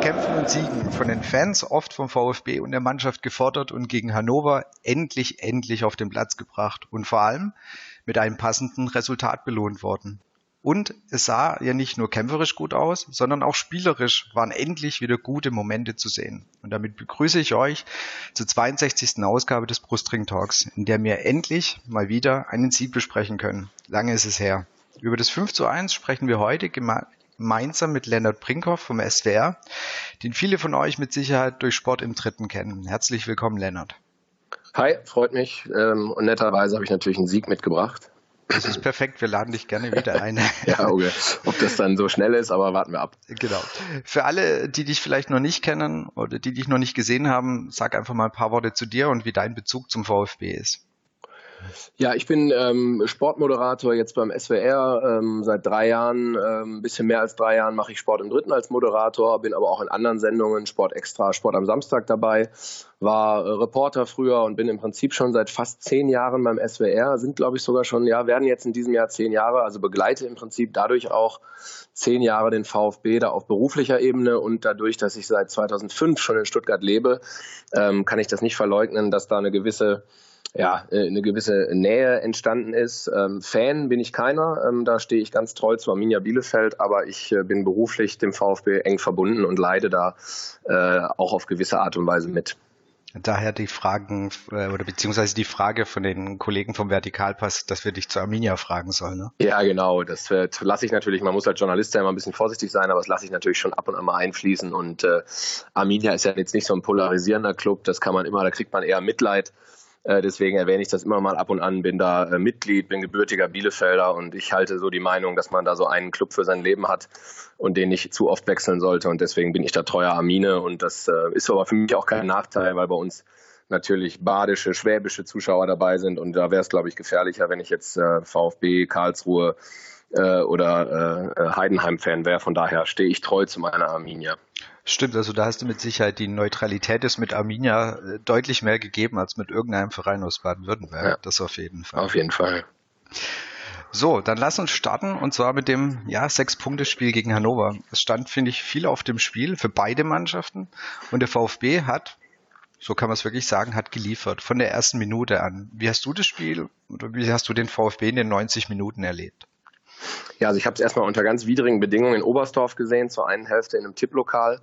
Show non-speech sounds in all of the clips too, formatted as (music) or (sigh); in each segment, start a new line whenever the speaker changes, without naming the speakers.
Kämpfen und Siegen, von den Fans oft vom VfB und der Mannschaft gefordert und gegen Hannover endlich, endlich auf den Platz gebracht und vor allem mit einem passenden Resultat belohnt worden. Und es sah ja nicht nur kämpferisch gut aus, sondern auch spielerisch waren endlich wieder gute Momente zu sehen. Und damit begrüße ich euch zur 62. Ausgabe des Brustring Talks, in der wir endlich mal wieder einen Sieg besprechen können. Lange ist es her. Über das 5 zu 1 sprechen wir heute gemeinsam mit Lennart Brinkhoff vom SWR, den viele von euch mit Sicherheit durch Sport im Dritten kennen. Herzlich willkommen, Lennart.
Hi, freut mich. Ähm, und netterweise habe ich natürlich einen Sieg mitgebracht.
Das ist perfekt, wir laden dich gerne wieder ein. (laughs)
ja, okay. Ob das dann so schnell ist, aber warten wir ab.
Genau. Für alle, die dich vielleicht noch nicht kennen oder die dich noch nicht gesehen haben, sag einfach mal ein paar Worte zu dir und wie dein Bezug zum VfB ist.
Ja, ich bin ähm, Sportmoderator jetzt beim SWR. Ähm, seit drei Jahren, ähm, ein bisschen mehr als drei Jahren mache ich Sport im Dritten als Moderator, bin aber auch in anderen Sendungen, Sport Extra, Sport am Samstag dabei, war äh, Reporter früher und bin im Prinzip schon seit fast zehn Jahren beim SWR, sind glaube ich sogar schon, ja, werden jetzt in diesem Jahr zehn Jahre, also begleite im Prinzip dadurch auch zehn Jahre den VfB da auf beruflicher Ebene und dadurch, dass ich seit 2005 schon in Stuttgart lebe, ähm, kann ich das nicht verleugnen, dass da eine gewisse ja, äh, eine gewisse Nähe entstanden ist. Ähm, Fan bin ich keiner, ähm, da stehe ich ganz treu zu Arminia Bielefeld, aber ich äh, bin beruflich dem VfB eng verbunden und leide da äh, auch auf gewisse Art und Weise mit.
Daher die Fragen äh, oder beziehungsweise die Frage von den Kollegen vom Vertikalpass, dass wir dich zu Arminia fragen sollen. Ne?
Ja, genau. Das äh, lasse ich natürlich. Man muss als Journalist ja immer ein bisschen vorsichtig sein, aber das lasse ich natürlich schon ab und an mal einfließen. Und äh, Arminia ist ja jetzt nicht so ein polarisierender Club. Das kann man immer, da kriegt man eher Mitleid. Äh, deswegen erwähne ich das immer mal ab und an, bin da äh, Mitglied, bin gebürtiger Bielefelder und ich halte so die Meinung, dass man da so einen Club für sein Leben hat und den nicht zu oft wechseln sollte. Und deswegen bin ich da treuer Armine und das äh, ist aber für mich auch kein Nachteil, weil bei uns natürlich badische, schwäbische Zuschauer dabei sind und da wäre es, glaube ich, gefährlicher, wenn ich jetzt VfB, Karlsruhe oder Heidenheim-Fan wäre. Von daher stehe ich treu zu meiner Arminia.
Stimmt, also da hast du mit Sicherheit die Neutralität ist mit Arminia äh, deutlich mehr gegeben als mit irgendeinem Verein aus Baden-Württemberg. Ja, das auf jeden Fall.
Auf jeden Fall.
So, dann lass uns starten und zwar mit dem ja Sechs-Punkte-Spiel gegen Hannover. Es stand, finde ich, viel auf dem Spiel für beide Mannschaften und der VfB hat, so kann man es wirklich sagen, hat geliefert von der ersten Minute an. Wie hast du das Spiel oder wie hast du den VfB in den 90 Minuten erlebt?
Ja, also ich habe es erstmal unter ganz widrigen Bedingungen in Oberstdorf gesehen, zur einen Hälfte in einem Tipplokal,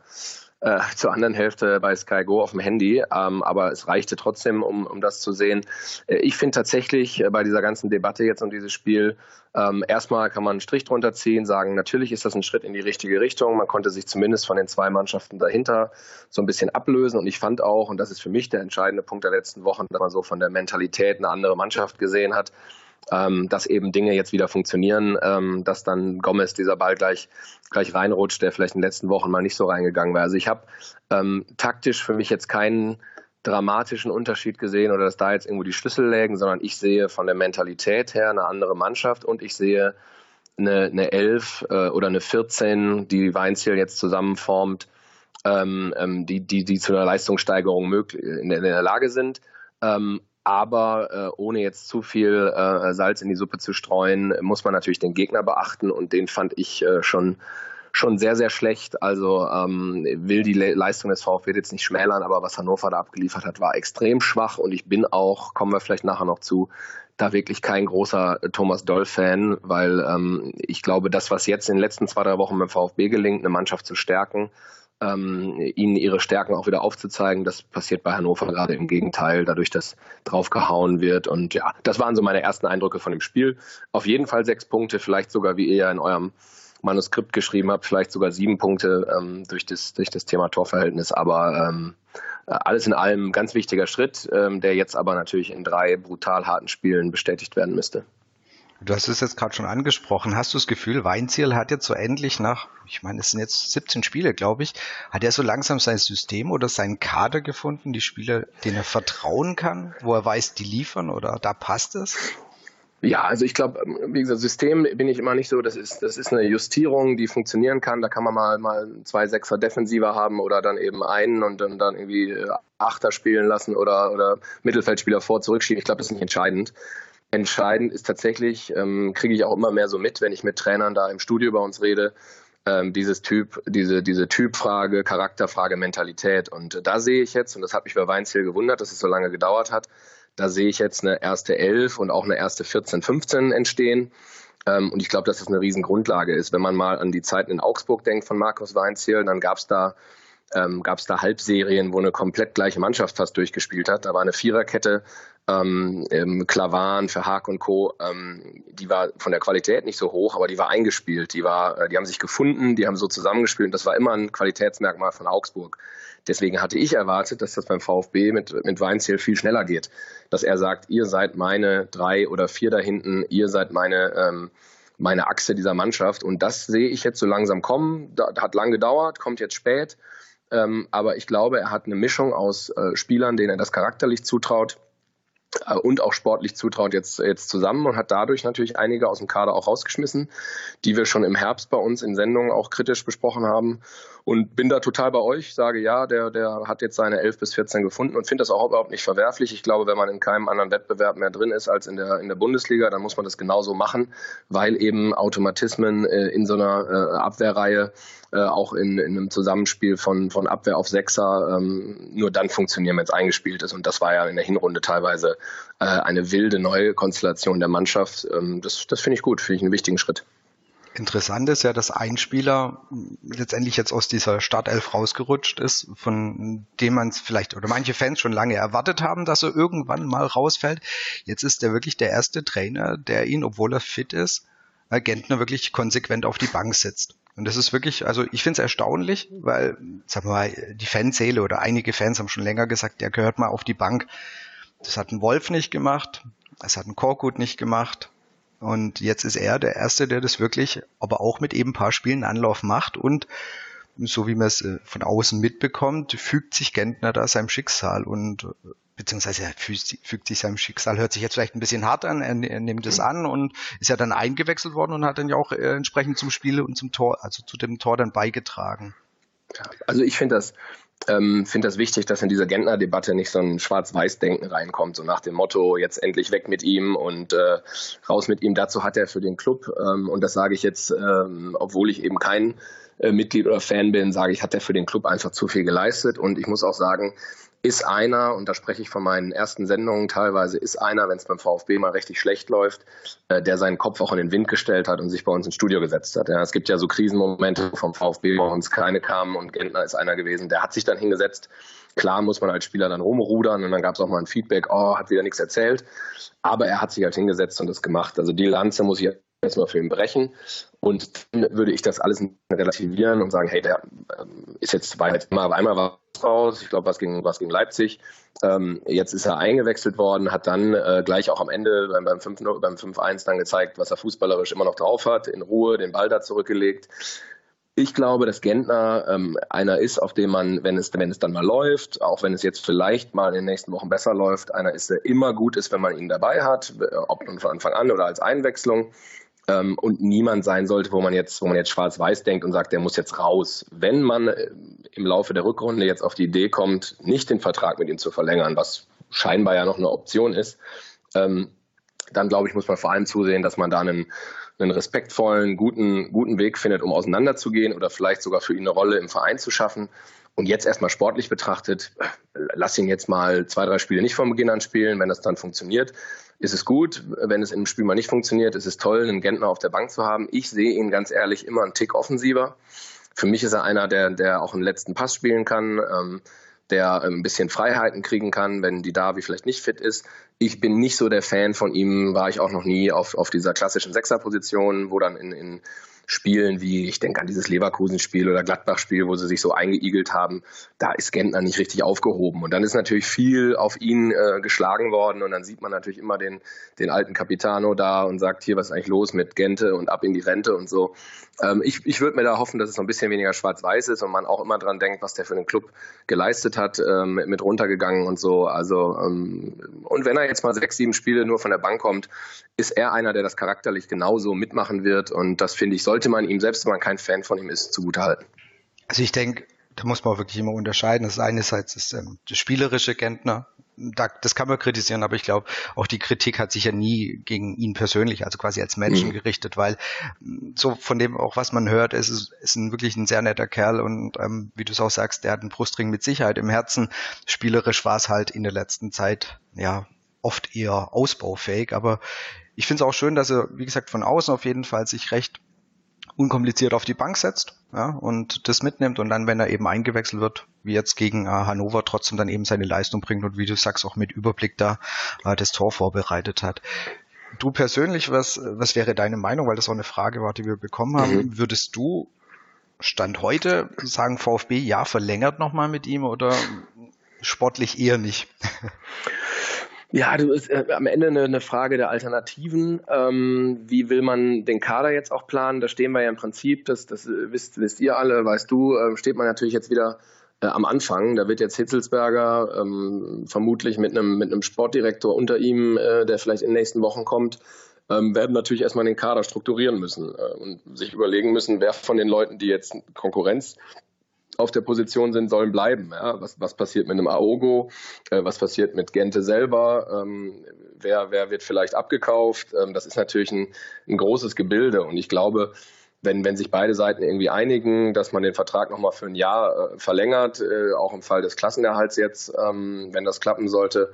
äh, zur anderen Hälfte bei Sky Go auf dem Handy, ähm, aber es reichte trotzdem, um, um das zu sehen. Äh, ich finde tatsächlich äh, bei dieser ganzen Debatte jetzt um dieses Spiel, ähm, erstmal kann man einen Strich drunter ziehen, sagen, natürlich ist das ein Schritt in die richtige Richtung. Man konnte sich zumindest von den zwei Mannschaften dahinter so ein bisschen ablösen und ich fand auch, und das ist für mich der entscheidende Punkt der letzten Wochen, dass man so von der Mentalität eine andere Mannschaft gesehen hat ähm, dass eben Dinge jetzt wieder funktionieren, ähm, dass dann Gomez dieser Ball gleich, gleich reinrutscht, der vielleicht in den letzten Wochen mal nicht so reingegangen war. Also ich habe ähm, taktisch für mich jetzt keinen dramatischen Unterschied gesehen oder dass da jetzt irgendwo die Schlüssel lägen, sondern ich sehe von der Mentalität her eine andere Mannschaft und ich sehe eine, eine 11 äh, oder eine 14, die Weinziel jetzt zusammenformt, ähm, ähm, die, die, die zu einer Leistungssteigerung möglich, in, in der Lage sind. Ähm, aber äh, ohne jetzt zu viel äh, Salz in die Suppe zu streuen, muss man natürlich den Gegner beachten und den fand ich äh, schon schon sehr, sehr schlecht. Also ähm, will die Le Leistung des VfB jetzt nicht schmälern, aber was Hannover da abgeliefert hat, war extrem schwach und ich bin auch, kommen wir vielleicht nachher noch zu, da wirklich kein großer Thomas Doll-Fan, weil ähm, ich glaube, das, was jetzt in den letzten zwei, drei Wochen beim VfB gelingt, eine Mannschaft zu stärken, ähm, ihnen ihre Stärken auch wieder aufzuzeigen. Das passiert bei Hannover gerade im Gegenteil, dadurch, dass draufgehauen wird. Und ja, das waren so meine ersten Eindrücke von dem Spiel. Auf jeden Fall sechs Punkte, vielleicht sogar, wie ihr ja in eurem Manuskript geschrieben habt, vielleicht sogar sieben Punkte ähm, durch, das, durch das Thema Torverhältnis. Aber ähm, alles in allem ganz wichtiger Schritt, ähm, der jetzt aber natürlich in drei brutal harten Spielen bestätigt werden müsste.
Du hast es jetzt gerade schon angesprochen. Hast du das Gefühl, Weinziel hat jetzt so endlich nach, ich meine, es sind jetzt 17 Spiele, glaube ich, hat er so langsam sein System oder seinen Kader gefunden, die Spieler, denen er vertrauen kann, wo er weiß, die liefern oder da passt es?
Ja, also ich glaube, wie gesagt, System bin ich immer nicht so. Das ist, das ist eine Justierung, die funktionieren kann. Da kann man mal, mal zwei Sechser Defensiver haben oder dann eben einen und dann, dann irgendwie Achter spielen lassen oder, oder Mittelfeldspieler vor zurückschieben. Ich glaube, das ist nicht entscheidend. Entscheidend ist tatsächlich, ähm, kriege ich auch immer mehr so mit, wenn ich mit Trainern da im Studio bei uns rede, ähm, dieses Typ, diese, diese Typfrage, Charakterfrage, Mentalität. Und da sehe ich jetzt, und das hat mich bei Weinziel gewundert, dass es so lange gedauert hat, da sehe ich jetzt eine erste Elf und auch eine erste 14, 15 entstehen. Ähm, und ich glaube, dass das eine Riesengrundlage ist. Wenn man mal an die Zeiten in Augsburg denkt von Markus Weinziel, dann gab es da ähm, gab es da Halbserien, wo eine komplett gleiche Mannschaft fast durchgespielt hat. Da war eine Viererkette, ähm, Klavan für Haag und Co. Ähm, die war von der Qualität nicht so hoch, aber die war eingespielt. Die war, äh, die haben sich gefunden, die haben so zusammengespielt. Und das war immer ein Qualitätsmerkmal von Augsburg. Deswegen hatte ich erwartet, dass das beim VfB mit, mit Weinziel viel schneller geht. Dass er sagt, ihr seid meine drei oder vier da hinten, ihr seid meine, ähm, meine Achse dieser Mannschaft. Und das sehe ich jetzt so langsam kommen. Da, hat lang gedauert, kommt jetzt spät. Ähm, aber ich glaube, er hat eine Mischung aus äh, Spielern, denen er das charakterlich zutraut, äh, und auch sportlich zutraut jetzt, jetzt zusammen und hat dadurch natürlich einige aus dem Kader auch rausgeschmissen, die wir schon im Herbst bei uns in Sendungen auch kritisch besprochen haben. Und bin da total bei euch, sage ja, der, der hat jetzt seine 11 bis 14 gefunden und finde das auch überhaupt nicht verwerflich. Ich glaube, wenn man in keinem anderen Wettbewerb mehr drin ist als in der, in der Bundesliga, dann muss man das genauso machen, weil eben Automatismen äh, in so einer äh, Abwehrreihe äh, auch in, in einem Zusammenspiel von, von Abwehr auf Sechser ähm, nur dann funktionieren, wenn es eingespielt ist. Und das war ja in der Hinrunde teilweise äh, eine wilde neue Konstellation der Mannschaft. Ähm, das das finde ich gut, finde ich einen wichtigen Schritt.
Interessant ist ja, dass ein Spieler letztendlich jetzt aus dieser Startelf rausgerutscht ist, von dem man es vielleicht oder manche Fans schon lange erwartet haben, dass er irgendwann mal rausfällt. Jetzt ist er wirklich der erste Trainer, der ihn, obwohl er fit ist, Gentner wirklich konsequent auf die Bank setzt. Und das ist wirklich, also ich finde es erstaunlich, weil, sagen wir mal, die Fanseele oder einige Fans haben schon länger gesagt, der gehört mal auf die Bank. Das hat ein Wolf nicht gemacht, das hat ein Korkut nicht gemacht. Und jetzt ist er der Erste, der das wirklich, aber auch mit eben ein paar Spielen Anlauf macht und so wie man es äh, von außen mitbekommt, fügt sich Gentner da seinem Schicksal und beziehungsweise er fügt, sich seinem Schicksal, hört sich jetzt vielleicht ein bisschen hart an, er, er nimmt es an und ist ja dann eingewechselt worden und hat dann ja auch äh, entsprechend zum Spiel und zum Tor, also zu dem Tor dann beigetragen.
Ja, also ich finde das, ähm, finde das wichtig, dass in dieser Gentner-Debatte nicht so ein Schwarz-Weiß-Denken reinkommt, so nach dem Motto, jetzt endlich weg mit ihm und äh, raus mit ihm. Dazu hat er für den Club, ähm, und das sage ich jetzt, ähm, obwohl ich eben kein äh, Mitglied oder Fan bin, sage ich, hat er für den Club einfach zu viel geleistet. Und ich muss auch sagen, ist einer, und da spreche ich von meinen ersten Sendungen teilweise, ist einer, wenn es beim VfB mal richtig schlecht läuft, äh, der seinen Kopf auch in den Wind gestellt hat und sich bei uns ins Studio gesetzt hat. Ja, es gibt ja so Krisenmomente vom VfB, wo uns keine kamen und Gentner ist einer gewesen, der hat sich dann hingesetzt. Klar muss man als Spieler dann rumrudern und dann gab es auch mal ein Feedback, oh, hat wieder nichts erzählt. Aber er hat sich halt hingesetzt und das gemacht. Also die Lanze muss ich erstmal für ihn brechen. Und dann würde ich das alles relativieren und sagen, hey, der ähm, ist jetzt einmal, einmal war raus, ich glaube, was gegen, was gegen Leipzig. Ähm, jetzt ist er eingewechselt worden, hat dann äh, gleich auch am Ende beim, beim 5-1 beim 5 dann gezeigt, was er fußballerisch immer noch drauf hat, in Ruhe den Ball da zurückgelegt. Ich glaube, dass Gentner ähm, einer ist, auf dem man, wenn es, wenn es dann mal läuft, auch wenn es jetzt vielleicht mal in den nächsten Wochen besser läuft, einer ist, der immer gut ist, wenn man ihn dabei hat, ob nun von Anfang an oder als Einwechslung ähm, und niemand sein sollte, wo man jetzt, wo man jetzt schwarz-weiß denkt und sagt, der muss jetzt raus. Wenn man äh, im Laufe der Rückrunde jetzt auf die Idee kommt, nicht den Vertrag mit ihm zu verlängern, was scheinbar ja noch eine Option ist, ähm, dann glaube ich, muss man vor allem zusehen, dass man da einen, einen respektvollen, guten, guten Weg findet, um auseinanderzugehen oder vielleicht sogar für ihn eine Rolle im Verein zu schaffen. Und jetzt erstmal sportlich betrachtet, lass ihn jetzt mal zwei, drei Spiele nicht von Beginn an spielen, wenn das dann funktioniert ist es gut. Wenn es im Spiel mal nicht funktioniert, ist es toll, einen Gentner auf der Bank zu haben. Ich sehe ihn ganz ehrlich immer einen Tick offensiver. Für mich ist er einer, der, der auch einen letzten Pass spielen kann, ähm, der ein bisschen Freiheiten kriegen kann, wenn die Davi vielleicht nicht fit ist. Ich bin nicht so der Fan von ihm, war ich auch noch nie auf, auf dieser klassischen Sechserposition, wo dann in, in Spielen wie, ich denke an dieses Leverkusen-Spiel oder Gladbach-Spiel, wo sie sich so eingeigelt haben, da ist Gentner nicht richtig aufgehoben. Und dann ist natürlich viel auf ihn äh, geschlagen worden und dann sieht man natürlich immer den, den alten Capitano da und sagt, hier, was ist eigentlich los mit Gente und ab in die Rente und so. Ähm, ich ich würde mir da hoffen, dass es so ein bisschen weniger schwarz-weiß ist und man auch immer dran denkt, was der für den Club geleistet hat, ähm, mit runtergegangen und so. Also, ähm, und wenn er jetzt mal sechs, sieben Spiele nur von der Bank kommt, ist er einer, der das charakterlich genauso mitmachen wird. Und das finde ich, sollte man ihm, selbst wenn man kein Fan von ihm ist, zugutehalten.
Also ich denke, da muss man wirklich immer unterscheiden. Das ist einerseits ist, ähm, das spielerische Gentner, da, das kann man kritisieren, aber ich glaube, auch die Kritik hat sich ja nie gegen ihn persönlich, also quasi als Menschen mhm. gerichtet, weil mm, so von dem auch, was man hört, ist, ist, ist ein wirklich ein sehr netter Kerl und ähm, wie du es auch sagst, der hat einen Brustring mit Sicherheit im Herzen. Spielerisch war es halt in der letzten Zeit, ja, oft eher ausbaufähig, aber ich finde es auch schön, dass er, wie gesagt, von außen auf jeden Fall sich recht unkompliziert auf die Bank setzt ja, und das mitnimmt und dann, wenn er eben eingewechselt wird, wie jetzt gegen äh, Hannover, trotzdem dann eben seine Leistung bringt und wie du sagst, auch mit Überblick da äh, das Tor vorbereitet hat. Du persönlich, was, was wäre deine Meinung, weil das auch eine Frage war, die wir bekommen haben, mhm. würdest du Stand heute sagen, VfB ja verlängert nochmal mit ihm oder sportlich eher nicht?
Ja, du ist äh, am Ende eine, eine, Frage der Alternativen. Ähm, wie will man den Kader jetzt auch planen? Da stehen wir ja im Prinzip, das, das wisst, wisst ihr alle, weißt du, äh, steht man natürlich jetzt wieder äh, am Anfang. Da wird jetzt Hitzelsberger ähm, vermutlich mit einem, mit einem Sportdirektor unter ihm, äh, der vielleicht in den nächsten Wochen kommt, ähm, werden natürlich erstmal den Kader strukturieren müssen äh, und sich überlegen müssen, wer von den Leuten, die jetzt Konkurrenz auf der Position sind, sollen bleiben. Ja? Was, was passiert mit einem Aogo? Äh, was passiert mit Gente selber? Ähm, wer, wer wird vielleicht abgekauft? Ähm, das ist natürlich ein, ein großes Gebilde und ich glaube, wenn, wenn sich beide Seiten irgendwie einigen, dass man den Vertrag nochmal für ein Jahr äh, verlängert, äh, auch im Fall des Klassenerhalts jetzt, ähm, wenn das klappen sollte,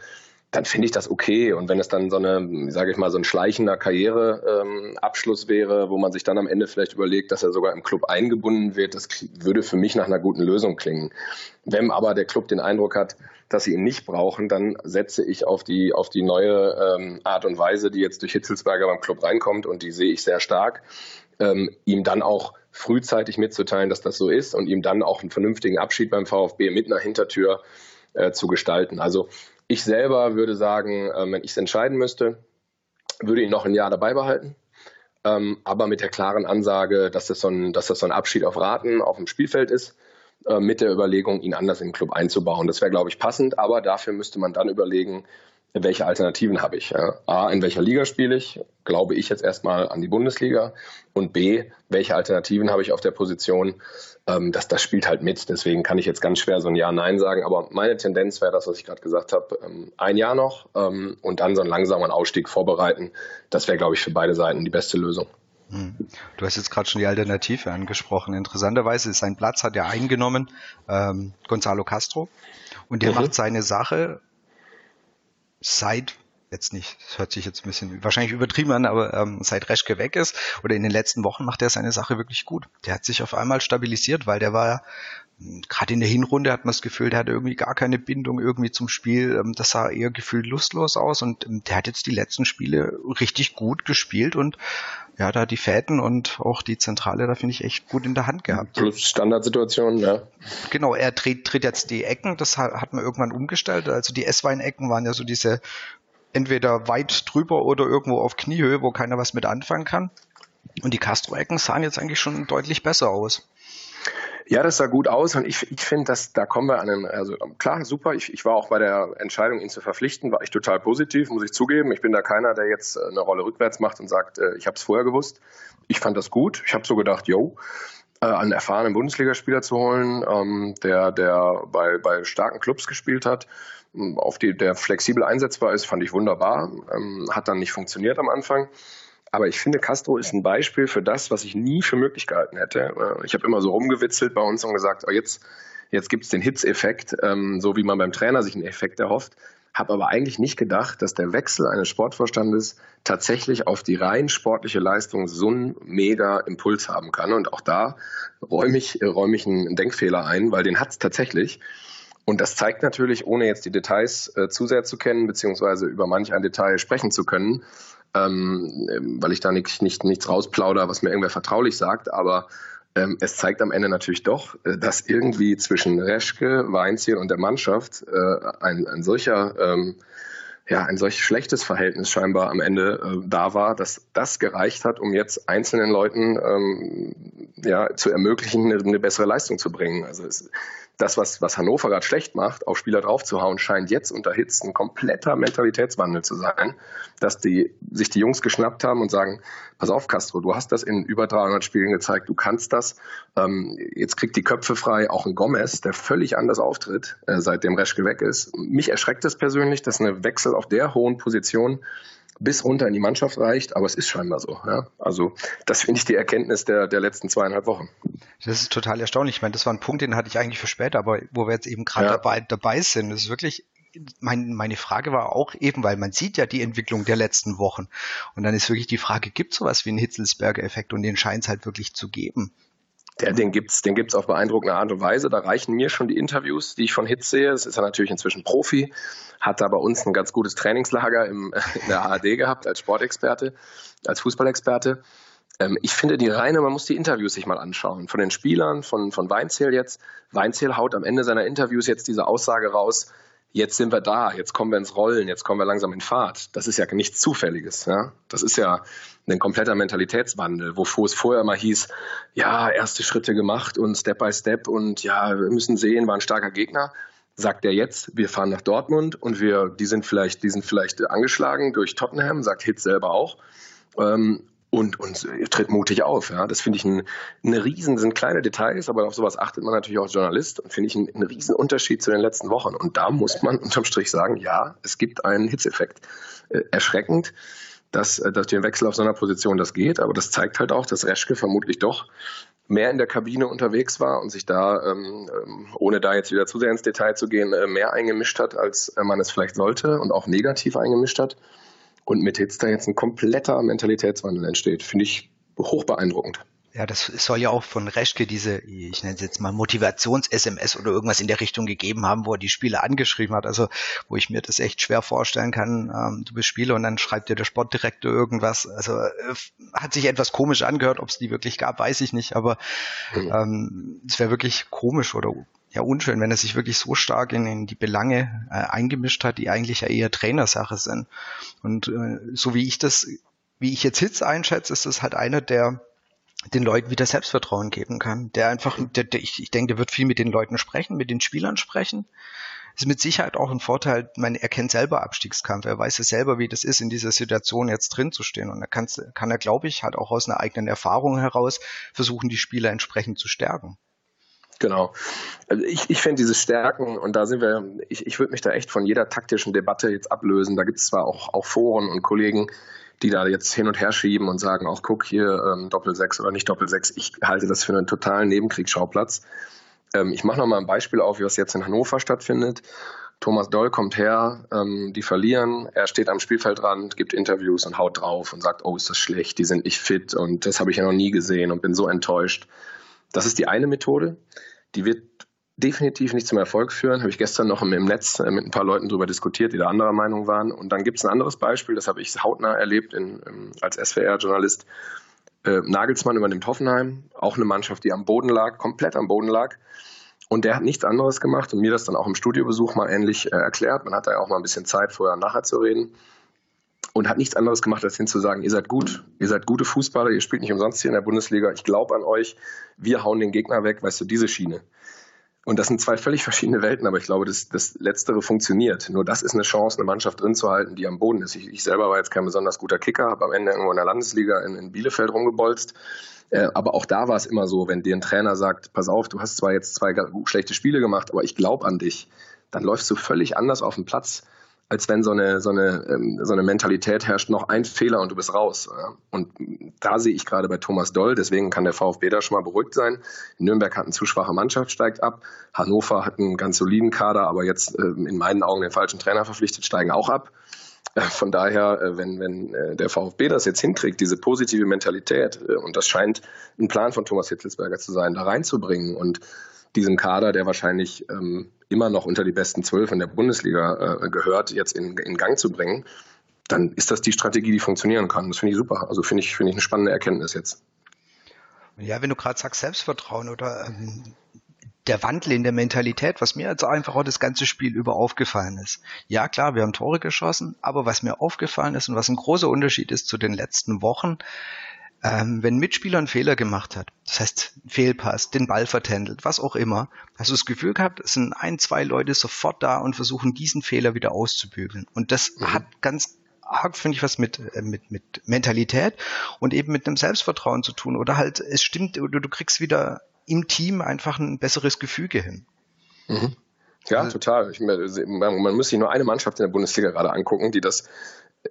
dann finde ich das okay. Und wenn es dann so eine, sage ich mal, so ein schleichender Karriereabschluss ähm, wäre, wo man sich dann am Ende vielleicht überlegt, dass er sogar im Club eingebunden wird, das würde für mich nach einer guten Lösung klingen. Wenn aber der Club den Eindruck hat, dass sie ihn nicht brauchen, dann setze ich auf die, auf die neue ähm, Art und Weise, die jetzt durch Hitzelsberger beim Club reinkommt und die sehe ich sehr stark, ähm, ihm dann auch frühzeitig mitzuteilen, dass das so ist und ihm dann auch einen vernünftigen Abschied beim VfB mit einer Hintertür äh, zu gestalten. Also ich selber würde sagen, ähm, wenn ich es entscheiden müsste, würde ihn noch ein Jahr dabei behalten. Ähm, aber mit der klaren Ansage, dass das, so ein, dass das so ein Abschied auf Raten auf dem Spielfeld ist, äh, mit der Überlegung, ihn anders in den Club einzubauen. Das wäre, glaube ich, passend, aber dafür müsste man dann überlegen, welche Alternativen habe ich? A, in welcher Liga spiele ich? Glaube ich jetzt erstmal an die Bundesliga. Und B, welche Alternativen habe ich auf der Position? Ähm, das, das spielt halt mit. Deswegen kann ich jetzt ganz schwer so ein Ja-Nein sagen. Aber meine Tendenz wäre das, was ich gerade gesagt habe, ähm, ein Jahr noch ähm, und dann so einen langsamen Ausstieg vorbereiten. Das wäre, glaube ich, für beide Seiten die beste Lösung.
Hm. Du hast jetzt gerade schon die Alternative angesprochen. Interessanterweise ist sein Platz hat er eingenommen, ähm, Gonzalo Castro. Und der mhm. macht seine Sache seit jetzt nicht, das hört sich jetzt ein bisschen wahrscheinlich übertrieben an, aber ähm, seit Reschke weg ist oder in den letzten Wochen macht er seine Sache wirklich gut. Der hat sich auf einmal stabilisiert, weil der war gerade in der Hinrunde hat man das Gefühl, der hatte irgendwie gar keine Bindung irgendwie zum Spiel. Ähm, das sah eher gefühlt lustlos aus und ähm, der hat jetzt die letzten Spiele richtig gut gespielt und ja, da die Fäden und auch die Zentrale, da finde ich echt gut in der Hand gehabt.
Plus Standardsituation, ja.
Genau, er dreht, dreht jetzt die Ecken, das hat, hat man irgendwann umgestellt. Also die S-Wein-Ecken waren ja so diese entweder weit drüber oder irgendwo auf Kniehöhe, wo keiner was mit anfangen kann. Und die Castro-Ecken sahen jetzt eigentlich schon deutlich besser aus.
Ja, das sah gut aus und ich, ich finde, dass da kommen wir an einem, also klar, super. Ich, ich war auch bei der Entscheidung, ihn zu verpflichten, war ich total positiv, muss ich zugeben. Ich bin da keiner, der jetzt äh, eine Rolle rückwärts macht und sagt, äh, ich habe es vorher gewusst. Ich fand das gut. Ich habe so gedacht, yo, äh, einen erfahrenen Bundesligaspieler zu holen, ähm, der, der bei, bei starken Clubs gespielt hat, auf die der flexibel einsetzbar ist, fand ich wunderbar. Ähm, hat dann nicht funktioniert am Anfang. Aber ich finde, Castro ist ein Beispiel für das, was ich nie für möglich gehalten hätte. Äh, ich habe immer so rumgewitzelt bei uns und gesagt, oh, jetzt, jetzt gibt es den Hitz-Effekt, ähm, so wie man beim Trainer sich einen Effekt erhofft. Habe aber eigentlich nicht gedacht, dass der Wechsel eines Sportvorstandes tatsächlich auf die rein sportliche Leistung so einen mega Impuls haben kann. Und auch da räume ich, räume ich einen Denkfehler ein, weil den hat es tatsächlich. Und das zeigt natürlich, ohne jetzt die Details äh, zu sehr zu kennen, beziehungsweise über manch ein Detail sprechen zu können, ähm, weil ich da nicht, nicht, nichts rausplauder, was mir irgendwer vertraulich sagt, aber ähm, es zeigt am Ende natürlich doch, äh, dass irgendwie zwischen Reschke, Weinziel und der Mannschaft äh, ein, ein solcher ähm, ja, ein solch schlechtes Verhältnis scheinbar am Ende äh, da war, dass das gereicht hat, um jetzt einzelnen Leuten ähm, ja, zu ermöglichen, eine, eine bessere Leistung zu bringen. Also es, das, was, was Hannover gerade schlecht macht, auf Spieler draufzuhauen, scheint jetzt unter Hitz ein kompletter Mentalitätswandel zu sein, dass die sich die Jungs geschnappt haben und sagen, pass auf, Castro, du hast das in über 300 Spielen gezeigt, du kannst das. Ähm, jetzt kriegt die Köpfe frei, auch ein Gomez, der völlig anders auftritt, äh, seitdem Reschke weg ist. Mich erschreckt es persönlich, dass eine Wechsel auf der hohen Position bis runter in die Mannschaft reicht, aber es ist scheinbar so. Ja? Also das finde ich die Erkenntnis der, der letzten zweieinhalb Wochen.
Das ist total erstaunlich. Ich meine, das war ein Punkt, den hatte ich eigentlich für später, aber wo wir jetzt eben gerade ja. dabei, dabei sind, das ist wirklich mein, meine Frage war auch eben, weil man sieht ja die Entwicklung der letzten Wochen. Und dann ist wirklich die Frage, gibt es sowas wie einen Hitzelsberger-Effekt? Und den scheint es halt wirklich zu geben.
Der, den gibt's, den gibt's auf beeindruckende Art und Weise. Da reichen mir schon die Interviews, die ich von Hitz sehe. Es ist ja natürlich inzwischen Profi, hat da bei uns ein ganz gutes Trainingslager im, (laughs) in der ARD gehabt als Sportexperte, als Fußballexperte. Ähm, ich finde die reine, man muss die Interviews sich mal anschauen. Von den Spielern, von, von Weinzierl jetzt. Weinzierl haut am Ende seiner Interviews jetzt diese Aussage raus, jetzt sind wir da, jetzt kommen wir ins Rollen, jetzt kommen wir langsam in Fahrt. Das ist ja nichts Zufälliges. Ja? Das ist ja ein kompletter Mentalitätswandel, wovor es vorher mal hieß, ja, erste Schritte gemacht und Step by Step und ja, wir müssen sehen, war ein starker Gegner. Sagt er jetzt, wir fahren nach Dortmund und wir, die sind vielleicht, die sind vielleicht angeschlagen durch Tottenham, sagt Hitz selber auch. Ähm, und, und tritt mutig auf. Ja. Das finde ich ein, eine riesen, sind kleine Details, aber auf sowas achtet man natürlich auch als Journalist und finde ich einen, einen riesen Unterschied zu den letzten Wochen. Und da muss man (laughs) unterm Strich sagen, ja, es gibt einen Hitzeffekt. Äh, erschreckend, dass, äh, dass den Wechsel auf so einer Position das geht, aber das zeigt halt auch, dass Reschke vermutlich doch mehr in der Kabine unterwegs war und sich da, ähm, ähm ohne da jetzt wieder zu sehr ins Detail zu gehen, äh, mehr eingemischt hat, als äh, man es vielleicht sollte und auch negativ eingemischt hat und mit Hitz da jetzt ein kompletter Mentalitätswandel entsteht. Finde ich hoch beeindruckend.
Ja, das soll ja auch von Reschke diese, ich nenne es jetzt mal Motivations-SMS oder irgendwas in der Richtung gegeben haben, wo er die Spieler angeschrieben hat. Also, wo ich mir das echt schwer vorstellen kann. Ähm, du bist Spieler und dann schreibt dir der Sportdirektor irgendwas. Also, äh, hat sich etwas komisch angehört. Ob es die wirklich gab, weiß ich nicht. Aber mhm. ähm, es wäre wirklich komisch oder ja unschön, wenn er sich wirklich so stark in, in die Belange äh, eingemischt hat, die eigentlich ja eher Trainersache sind. Und äh, so wie ich das, wie ich jetzt Hitz einschätze, ist das halt einer, der den Leuten wieder Selbstvertrauen geben kann. Der einfach, der, der, ich, ich denke, der wird viel mit den Leuten sprechen, mit den Spielern sprechen. Ist mit Sicherheit auch ein Vorteil, man, er kennt selber Abstiegskampf, er weiß es selber, wie das ist, in dieser Situation jetzt drin zu stehen. Und da kann, kann er, glaube ich, halt auch aus einer eigenen Erfahrung heraus versuchen, die Spieler entsprechend zu stärken.
Genau. Also ich, ich finde dieses Stärken, und da sind wir, ich, ich würde mich da echt von jeder taktischen Debatte jetzt ablösen. Da gibt es zwar auch, auch Foren und Kollegen, die da jetzt hin und her schieben und sagen, auch guck hier ähm, Doppel-6 oder nicht Doppel-6. Ich halte das für einen totalen Nebenkriegsschauplatz. Ähm, ich mache noch mal ein Beispiel auf, wie das jetzt in Hannover stattfindet. Thomas Doll kommt her, ähm, die verlieren, er steht am Spielfeldrand, gibt Interviews und haut drauf und sagt, oh, ist das schlecht, die sind nicht fit und das habe ich ja noch nie gesehen und bin so enttäuscht. Das ist die eine Methode. Die wird definitiv nicht zum Erfolg führen. Habe ich gestern noch im, Netz äh, mit ein paar Leuten darüber diskutiert, die da anderer Meinung waren. Und dann gibt es ein anderes Beispiel, das habe ich hautnah erlebt in, als SWR-Journalist. Äh, Nagelsmann übernimmt Hoffenheim, auch eine Mannschaft, die am Boden lag, komplett am Boden lag. Und der hat nichts anderes gemacht und mir das dann auch im Studiobesuch mal ähnlich äh, erklärt. Man hat da ja auch mal ein bisschen Zeit, vorher und nachher zu reden und hat nichts anderes gemacht, als hinzusagen, ihr seid gut, ihr seid gute Fußballer, ihr spielt nicht umsonst hier in der Bundesliga, ich glaube an euch, wir hauen den Gegner weg, weißt du, diese Schiene. Und das sind zwei völlig verschiedene Welten, aber ich glaube, das, das Letztere funktioniert. Nur das ist eine Chance, eine Mannschaft drin zu halten, die am Boden ist. Ich, ich selber war jetzt kein besonders guter Kicker, habe am Ende irgendwo in der Landesliga in, in Bielefeld rumgebolzt. Äh, aber auch da war es immer so, wenn dir ein Trainer sagt, pass auf, du hast zwar jetzt zwei schlechte Spiele gemacht, aber ich glaube an dich, dann läufst du völlig anders auf den Platz als wenn so eine, so eine, ähm, so eine Mentalität herrscht, noch ein Fehler und du bist raus. Und da sehe ich gerade bei Thomas Doll, deswegen kann der VfB da schon mal beruhigt sein. Nürnberg hat eine zu schwache Mannschaft, steigt ab. Hannover hat einen ganz soliden Kader, aber jetzt ähm, in meinen Augen den falschen Trainer verpflichtet, steigen auch ab. Äh, von daher, äh, wenn, wenn äh, der VfB das jetzt hinkriegt, diese positive Mentalität, und das scheint ein Plan von Thomas Hitzelsberger zu sein, da reinzubringen und diesen Kader, der wahrscheinlich ähm, immer noch unter die besten zwölf in der Bundesliga äh, gehört, jetzt in, in Gang zu bringen, dann ist das die Strategie, die funktionieren kann. Das finde ich super. Also finde ich, finde ich eine spannende Erkenntnis jetzt.
Ja, wenn du gerade sagst Selbstvertrauen oder ähm, der Wandel in der Mentalität, was mir jetzt einfach auch das ganze Spiel über aufgefallen ist. Ja, klar, wir haben Tore geschossen, aber was mir aufgefallen ist und was ein großer Unterschied ist zu den letzten Wochen, ähm, wenn Mitspieler einen Fehler gemacht hat, das heißt Fehlpass, den Ball vertändelt, was auch immer, hast du das Gefühl gehabt, es sind ein, zwei Leute sofort da und versuchen diesen Fehler wieder auszubügeln. Und das mhm. hat ganz arg, finde ich, was mit, äh, mit, mit Mentalität und eben mit einem Selbstvertrauen zu tun. Oder halt, es stimmt, oder du kriegst wieder im Team einfach ein besseres Gefüge hin.
Mhm. Ja, also, total. Ich, man, man muss sich nur eine Mannschaft in der Bundesliga gerade angucken, die das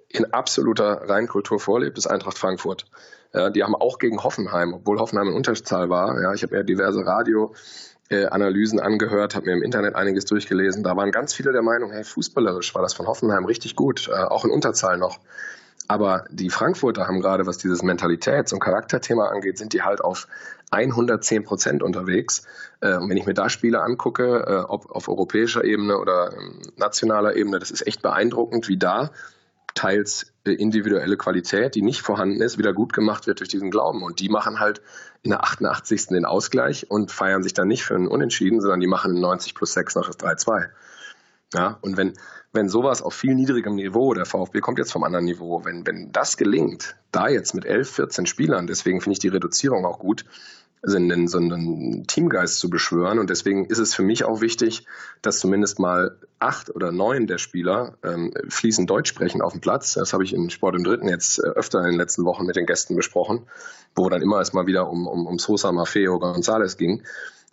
in absoluter Reinkultur vorlebt, ist Eintracht Frankfurt. Ja, die haben auch gegen Hoffenheim, obwohl Hoffenheim in Unterzahl war. Ja, ich habe ja diverse Radioanalysen angehört, habe mir im Internet einiges durchgelesen. Da waren ganz viele der Meinung, hey, fußballerisch war das von Hoffenheim richtig gut, äh, auch in Unterzahl noch. Aber die Frankfurter haben gerade, was dieses Mentalitäts- und Charakterthema angeht, sind die halt auf 110 Prozent unterwegs. Äh, und wenn ich mir da Spiele angucke, äh, ob auf europäischer Ebene oder ähm, nationaler Ebene, das ist echt beeindruckend, wie da teils äh, individuelle Qualität, die nicht vorhanden ist, wieder gut gemacht wird durch diesen Glauben. Und die machen halt in der 88. den Ausgleich und feiern sich dann nicht für einen Unentschieden, sondern die machen in 90 plus 6 noch das 3-2. Ja, und wenn, wenn sowas auf viel niedrigem Niveau, der VfB kommt jetzt vom anderen Niveau, wenn, wenn das gelingt, da jetzt mit 11, 14 Spielern, deswegen finde ich die Reduzierung auch gut, so einen, so einen Teamgeist zu beschwören. Und deswegen ist es für mich auch wichtig, dass zumindest mal acht oder neun der Spieler ähm, fließend Deutsch sprechen auf dem Platz. Das habe ich in Sport im Dritten jetzt äh, öfter in den letzten Wochen mit den Gästen besprochen, wo dann immer erstmal wieder um, um, um Sosa, Maffeo, González ging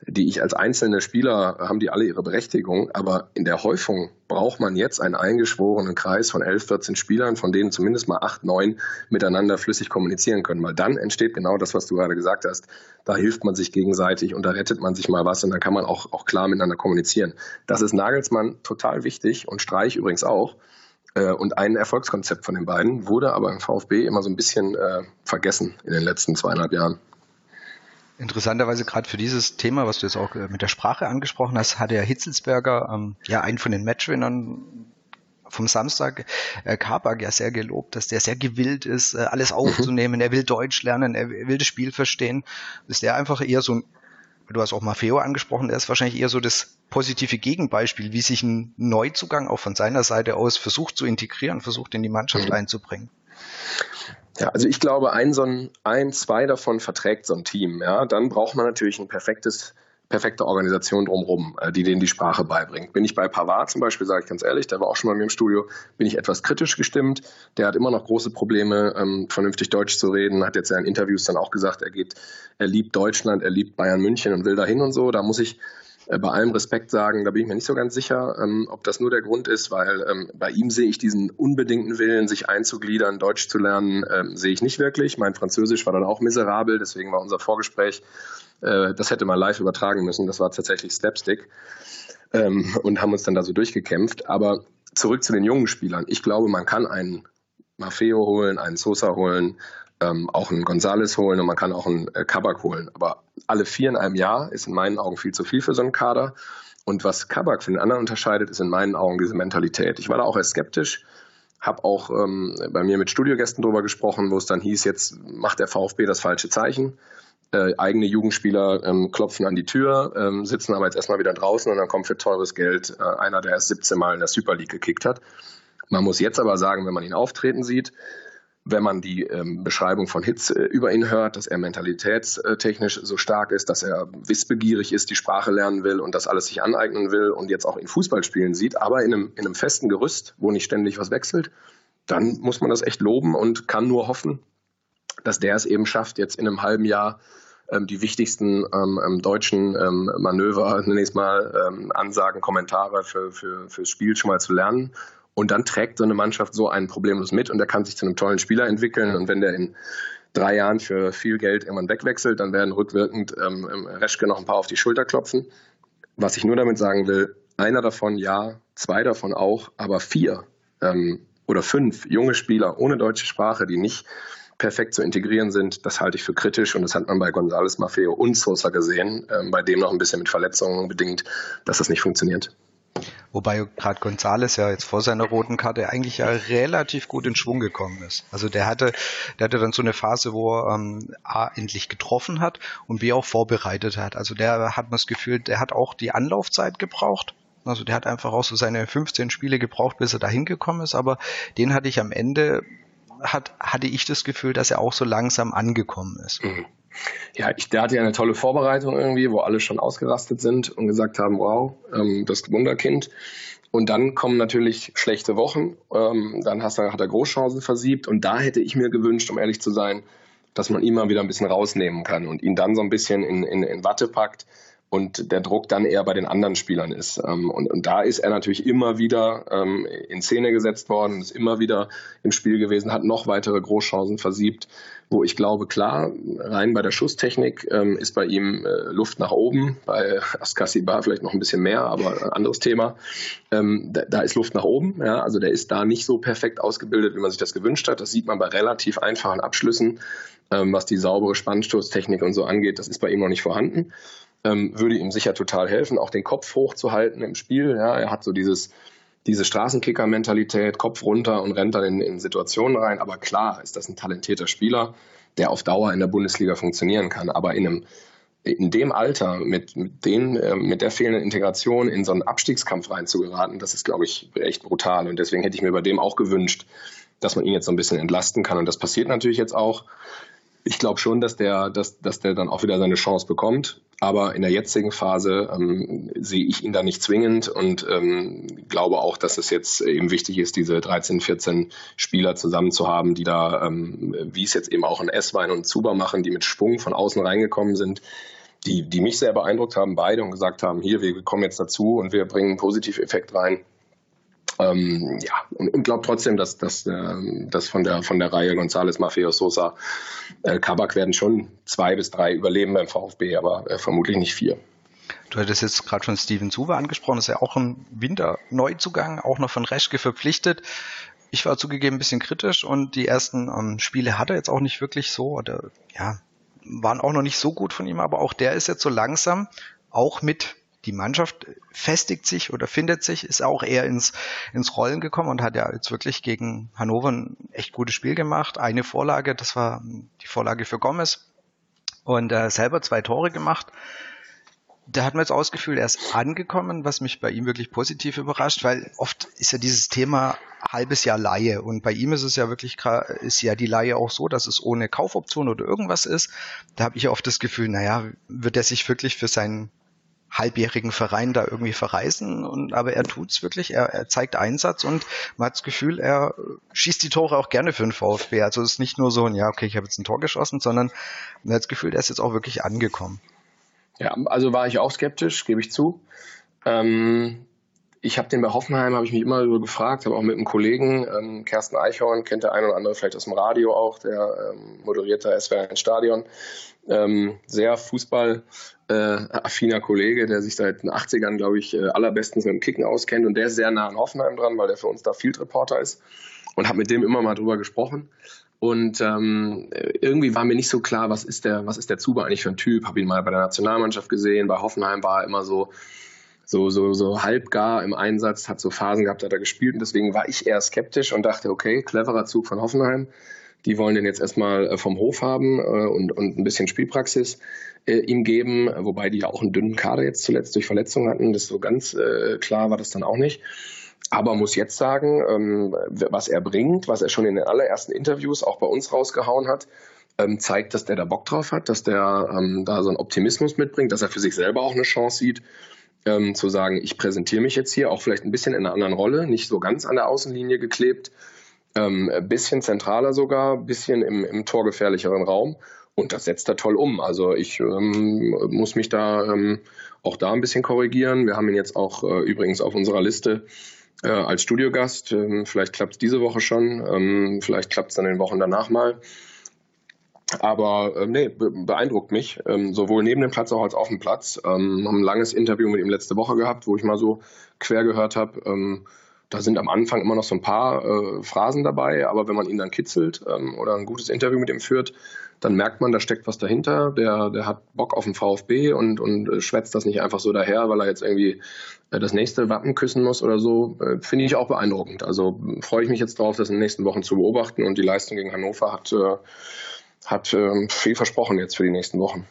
die ich als einzelne Spieler haben die alle ihre Berechtigung, aber in der Häufung braucht man jetzt einen eingeschworenen Kreis von 11, 14 Spielern, von denen zumindest mal 8, 9 miteinander flüssig kommunizieren können, weil dann entsteht genau das, was du gerade gesagt hast. Da hilft man sich gegenseitig und da rettet man sich mal was und dann kann man auch, auch klar miteinander kommunizieren. Das ist Nagelsmann total wichtig und Streich übrigens auch. Äh, und ein Erfolgskonzept von den beiden wurde aber im VfB immer so ein bisschen äh, vergessen in den letzten zweieinhalb Jahren.
Interessanterweise gerade für dieses Thema, was du jetzt auch äh, mit der Sprache angesprochen hast, hat der Hitzelsberger ähm, ja einen von den Matchwinnern vom Samstag, äh, Kabak, ja sehr gelobt, dass der sehr gewillt ist, äh, alles mhm. aufzunehmen. Er will Deutsch lernen, er will das Spiel verstehen. Ist der einfach eher so ein, du hast auch Maffeo angesprochen, der ist wahrscheinlich eher so das positive Gegenbeispiel, wie sich ein Neuzugang auch von seiner Seite aus versucht zu integrieren, versucht in die Mannschaft mhm. einzubringen.
Ja, also ich glaube, ein, so ein, ein, zwei davon verträgt so ein Team. Ja, dann braucht man natürlich ein perfektes, perfekte Organisation drumherum, äh, die denen die Sprache beibringt. Bin ich bei Pavard zum Beispiel, sage ich ganz ehrlich, der war auch schon mal mir im Studio, bin ich etwas kritisch gestimmt. Der hat immer noch große Probleme, ähm, vernünftig Deutsch zu reden. Hat jetzt ja in Interviews dann auch gesagt, er geht, er liebt Deutschland, er liebt Bayern München und will dahin und so. Da muss ich bei allem Respekt sagen, da bin ich mir nicht so ganz sicher, ähm, ob das nur der Grund ist, weil ähm, bei ihm sehe ich diesen unbedingten Willen, sich einzugliedern, Deutsch zu lernen, ähm, sehe ich nicht wirklich. Mein Französisch war dann auch miserabel, deswegen war unser Vorgespräch, äh, das hätte man live übertragen müssen, das war tatsächlich Slapstick ähm, und haben uns dann da so durchgekämpft. Aber zurück zu den jungen Spielern. Ich glaube, man kann einen Maffeo holen, einen Sosa holen, ähm, auch einen Gonzales holen und man kann auch einen äh, Kabak holen. Aber alle vier in einem Jahr ist in meinen Augen viel zu viel für so einen Kader. Und was Kabak von den anderen unterscheidet, ist in meinen Augen diese Mentalität. Ich war da auch erst skeptisch, habe auch ähm, bei mir mit Studiogästen drüber gesprochen, wo es dann hieß, jetzt macht der VfB das falsche Zeichen. Äh, eigene Jugendspieler ähm, klopfen an die Tür, ähm, sitzen aber jetzt erstmal wieder draußen und dann kommt für teures Geld äh, einer, der erst 17 Mal in der Super League gekickt hat. Man muss jetzt aber sagen, wenn man ihn auftreten sieht, wenn man die ähm, Beschreibung von Hitz äh, über ihn hört, dass er mentalitätstechnisch so stark ist, dass er wissbegierig ist, die Sprache lernen will und das alles sich aneignen will und jetzt auch in Fußballspielen sieht, aber in einem, in einem festen Gerüst, wo nicht ständig was wechselt, dann muss man das echt loben und kann nur hoffen, dass der es eben schafft, jetzt in einem halben Jahr ähm, die wichtigsten ähm, ähm deutschen ähm, Manöver, (laughs) zunächst mal ähm, Ansagen, Kommentare für, für, fürs Spiel schon mal zu lernen und dann trägt so eine Mannschaft so einen problemlos mit und der kann sich zu einem tollen Spieler entwickeln. Und wenn der in drei Jahren für viel Geld irgendwann wegwechselt, dann werden rückwirkend ähm, Reschke noch ein paar auf die Schulter klopfen. Was ich nur damit sagen will, einer davon ja, zwei davon auch, aber vier ähm, oder fünf junge Spieler ohne deutsche Sprache, die nicht perfekt zu integrieren sind, das halte ich für kritisch und das hat man bei González Maffeo und Sosa gesehen, ähm, bei dem noch ein bisschen mit Verletzungen bedingt, dass das nicht funktioniert.
Wobei gerade Gonzales ja jetzt vor seiner roten Karte eigentlich ja relativ gut in Schwung gekommen ist. Also der hatte, der hatte dann so eine Phase, wo er ähm, A endlich getroffen hat und B auch vorbereitet hat. Also der hat man das Gefühl, der hat auch die Anlaufzeit gebraucht. Also der hat einfach auch so seine 15 Spiele gebraucht, bis er da hingekommen ist, aber den hatte ich am Ende hat, hatte ich das Gefühl, dass er auch so langsam angekommen ist. Mhm.
Ja, ich, der hatte ja eine tolle Vorbereitung irgendwie, wo alle schon ausgerastet sind und gesagt haben, wow, ähm, das Wunderkind. Und dann kommen natürlich schlechte Wochen. Ähm, dann hast, hat er Großchancen versiebt. Und da hätte ich mir gewünscht, um ehrlich zu sein, dass man ihn mal wieder ein bisschen rausnehmen kann und ihn dann so ein bisschen in, in, in Watte packt und der Druck dann eher bei den anderen Spielern ist. Ähm, und, und da ist er natürlich immer wieder ähm, in Szene gesetzt worden, ist immer wieder im Spiel gewesen, hat noch weitere Großchancen versiebt, wo ich glaube, klar, rein bei der Schusstechnik ähm, ist bei ihm äh, Luft nach oben, bei Askasibar vielleicht noch ein bisschen mehr, aber ein anderes Thema. Ähm, da, da, ist Luft nach oben, ja, also der ist da nicht so perfekt ausgebildet, wie man sich das gewünscht hat. Das sieht man bei relativ einfachen Abschlüssen, ähm, was die saubere Spannstoßtechnik und so angeht, das ist bei ihm noch nicht vorhanden ähm, würde ihm sicher total helfen, auch den Kopf hochzuhalten im Spiel. Ja, er hat so dieses, diese Straßenkicker-Mentalität, Kopf runter und rennt dann in, in Situationen rein. Aber klar ist das ein talentierter Spieler, der auf Dauer in der Bundesliga funktionieren kann. Aber in einem in dem Alter mit, mit, den, äh, mit der fehlenden Integration in so einen Abstiegskampf reinzugeraten, das ist, glaube ich, echt brutal. Und deswegen hätte ich mir bei dem auch gewünscht, dass man ihn jetzt so ein bisschen entlasten kann. Und das passiert natürlich jetzt auch ich glaube schon, dass der, dass, dass der dann auch wieder seine Chance bekommt. Aber in der jetzigen Phase ähm, sehe ich ihn da nicht zwingend und ähm, glaube auch, dass es jetzt eben wichtig ist, diese 13, 14 Spieler zusammen zu haben, die da, ähm, wie es jetzt eben auch in Esswein und Zuber machen, die mit Schwung von außen reingekommen sind, die, die mich sehr beeindruckt haben, beide und gesagt haben, hier, wir kommen jetzt dazu und wir bringen einen Positiveffekt rein. Ähm, ja, und, und glaube trotzdem, dass, dass, äh, dass von der von der Reihe González, Mafeo, Sosa, äh, Kabak werden schon zwei bis drei überleben beim VfB, aber äh, vermutlich nicht vier.
Du hattest jetzt gerade schon Steven Zuwe angesprochen, das ist ja auch ein Winter-Neuzugang, auch noch von Reschke verpflichtet. Ich war zugegeben ein bisschen kritisch und die ersten ähm, Spiele hat er jetzt auch nicht wirklich so, oder ja, waren auch noch nicht so gut von ihm, aber auch der ist jetzt so langsam auch mit die Mannschaft festigt sich oder findet sich, ist auch eher ins, ins Rollen gekommen und hat ja jetzt wirklich gegen Hannover ein echt gutes Spiel gemacht. Eine Vorlage, das war die Vorlage für Gomez und äh, selber zwei Tore gemacht. Da hat man jetzt ausgefühlt, er ist angekommen, was mich bei ihm wirklich positiv überrascht, weil oft ist ja dieses Thema halbes Jahr Laie und bei ihm ist es ja wirklich ist ja die Laie auch so, dass es ohne Kaufoption oder irgendwas ist. Da habe ich oft das Gefühl, naja, wird er sich wirklich für seinen halbjährigen Verein da irgendwie verreisen. Und, aber er tut's wirklich, er, er zeigt Einsatz und man hat das Gefühl, er schießt die Tore auch gerne für den VfB. Also es ist nicht nur so ein, ja, okay, ich habe jetzt ein Tor geschossen, sondern man hat das Gefühl, er ist jetzt auch wirklich angekommen.
Ja, also war ich auch skeptisch, gebe ich zu. Ähm, ich habe den bei Hoffenheim, habe ich mich immer so gefragt, habe auch mit einem Kollegen, ähm, Kersten Eichhorn, kennt der eine oder andere vielleicht aus dem Radio auch, der ähm, moderierte SWR 1 Stadion. Ähm, sehr fußballaffiner äh, Kollege, der sich seit den 80ern, glaube ich, äh, allerbestens mit dem Kicken auskennt und der ist sehr nah an Hoffenheim dran, weil der für uns da Field Reporter ist und habe mit dem immer mal drüber gesprochen. Und ähm, irgendwie war mir nicht so klar, was ist der, was ist der Zuber eigentlich für ein Typ? Habe ihn mal bei der Nationalmannschaft gesehen, bei Hoffenheim war er immer so so, so, so halbgar im Einsatz, hat so Phasen gehabt, hat er gespielt und deswegen war ich eher skeptisch und dachte, okay, cleverer Zug von Hoffenheim. Die wollen den jetzt erstmal äh, vom Hof haben äh, und, und ein bisschen Spielpraxis äh, ihm geben, wobei die ja auch einen dünnen Kader jetzt zuletzt durch Verletzungen hatten. Das so ganz äh, klar war das dann auch nicht. Aber muss jetzt sagen, ähm, was er bringt, was er schon in den allerersten Interviews auch bei uns rausgehauen hat, ähm, zeigt, dass der da Bock drauf hat, dass der ähm, da so einen Optimismus mitbringt, dass er für sich selber auch eine Chance sieht ähm, zu sagen, ich präsentiere mich jetzt hier auch vielleicht ein bisschen in einer anderen Rolle, nicht so ganz an der Außenlinie geklebt, ähm, ein bisschen zentraler sogar, ein bisschen im, im torgefährlicheren Raum. Und das setzt er toll um. Also ich ähm, muss mich da ähm, auch da ein bisschen korrigieren. Wir haben ihn jetzt auch äh, übrigens auf unserer Liste äh, als Studiogast. Ähm, vielleicht klappt es diese Woche schon, ähm, vielleicht klappt es dann in den Wochen danach mal. Aber äh, nee, beeindruckt mich, ähm, sowohl neben dem Platz auch als auf dem Platz. Ähm, haben ein langes Interview mit ihm letzte Woche gehabt, wo ich mal so quer gehört habe. Ähm, da sind am Anfang immer noch so ein paar äh, Phrasen dabei, aber wenn man ihn dann kitzelt ähm, oder ein gutes Interview mit ihm führt, dann merkt man, da steckt was dahinter. Der, der hat Bock auf den VfB und, und äh, schwätzt das nicht einfach so daher, weil er jetzt irgendwie äh, das nächste Wappen küssen muss oder so. Äh, Finde ich auch beeindruckend. Also freue ich mich jetzt drauf, das in den nächsten Wochen zu beobachten und die Leistung gegen Hannover hat äh, hat ähm, viel versprochen jetzt für die nächsten Wochen.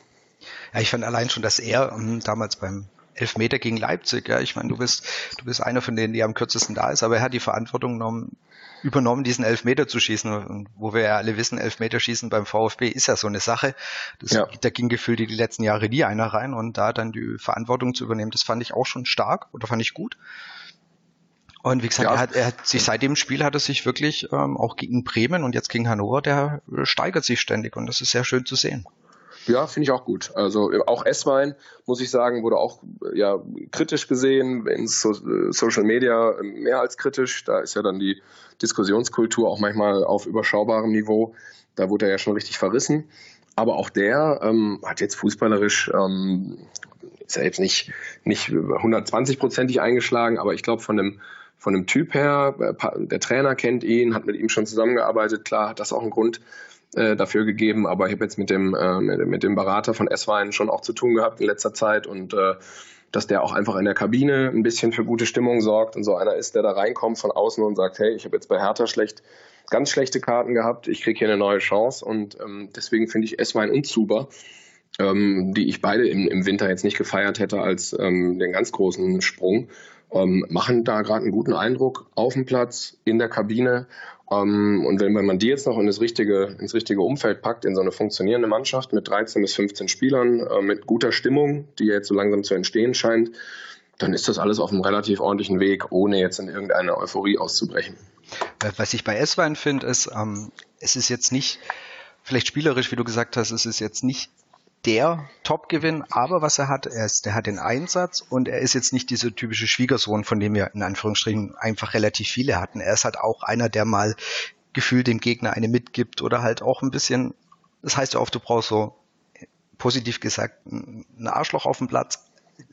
Ja, ich fand allein schon, dass er ähm, damals beim Elfmeter gegen Leipzig. Ja, ich meine, du bist, du bist einer von denen, die am kürzesten da ist, aber er hat die Verantwortung genommen, übernommen, diesen Elfmeter zu schießen. Und wo wir ja alle wissen, Elfmeterschießen beim VfB ist ja so eine Sache. Das, ja. Da ging gefühlt die letzten Jahre nie einer rein und da dann die Verantwortung zu übernehmen, das fand ich auch schon stark oder fand ich gut. Und wie gesagt, ja. er, hat, er hat sich seit dem Spiel hat er sich wirklich ähm, auch gegen Bremen und jetzt gegen Hannover, der steigert sich ständig und das ist sehr schön zu sehen.
Ja, finde ich auch gut. Also auch Esswein, muss ich sagen, wurde auch ja kritisch gesehen, in so, Social Media mehr als kritisch. Da ist ja dann die Diskussionskultur auch manchmal auf überschaubarem Niveau. Da wurde er ja schon richtig verrissen. Aber auch der ähm, hat jetzt fußballerisch, ähm, ist ja jetzt nicht, nicht 120-prozentig eingeschlagen, aber ich glaube von dem, von dem Typ her, äh, der Trainer kennt ihn, hat mit ihm schon zusammengearbeitet, klar hat das auch einen Grund, äh, dafür gegeben, aber ich habe jetzt mit dem, äh, mit, dem Berater von S-Wein schon auch zu tun gehabt in letzter Zeit und äh, dass der auch einfach in der Kabine ein bisschen für gute Stimmung sorgt und so einer ist, der da reinkommt von außen und sagt, hey, ich habe jetzt bei Hertha schlecht, ganz schlechte Karten gehabt, ich kriege hier eine neue Chance und ähm, deswegen finde ich S-Wein und Zuber, ähm, die ich beide im, im Winter jetzt nicht gefeiert hätte als ähm, den ganz großen Sprung, ähm, machen da gerade einen guten Eindruck auf dem Platz, in der Kabine ähm, und wenn, wenn man die jetzt noch in das richtige, ins richtige Umfeld packt, in so eine funktionierende Mannschaft mit 13 bis 15 Spielern, äh, mit guter Stimmung, die jetzt so langsam zu entstehen scheint, dann ist das alles auf einem relativ ordentlichen Weg, ohne jetzt in irgendeine Euphorie auszubrechen.
Was ich bei S-Wein finde, ist, ähm, es ist jetzt nicht, vielleicht spielerisch, wie du gesagt hast, es ist jetzt nicht der Top-Gewinn, aber was er hat, er ist, der hat den Einsatz und er ist jetzt nicht dieser typische Schwiegersohn, von dem wir in Anführungsstrichen einfach relativ viele hatten. Er ist halt auch einer, der mal gefühlt dem Gegner eine mitgibt oder halt auch ein bisschen, das heißt ja oft, du brauchst so, positiv gesagt, ein Arschloch auf dem Platz.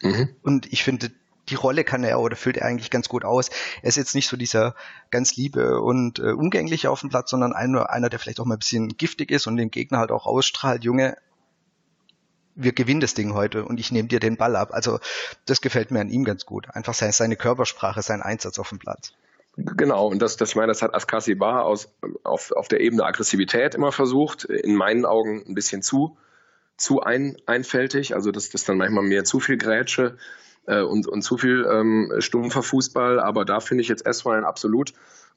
Mhm. Und ich finde, die Rolle kann er oder füllt er eigentlich ganz gut aus. Er ist jetzt nicht so dieser ganz liebe und äh, umgängliche auf dem Platz, sondern einer, einer, der vielleicht auch mal ein bisschen giftig ist und den Gegner halt auch ausstrahlt. Junge, wir gewinnen das Ding heute und ich nehme dir den Ball ab. Also das gefällt mir an ihm ganz gut. Einfach seine, Körpersprache, sein Einsatz auf dem Platz.
Genau, und das, das, ich meine, das hat Askasi Bar aus, auf, auf der Ebene Aggressivität immer versucht, in meinen Augen ein bisschen zu, zu ein, einfältig. Also das, das dann manchmal mehr zu viel Grätsche äh, und, und zu viel ähm, stumpfer Fußball. Aber da finde ich jetzt Eswein absolut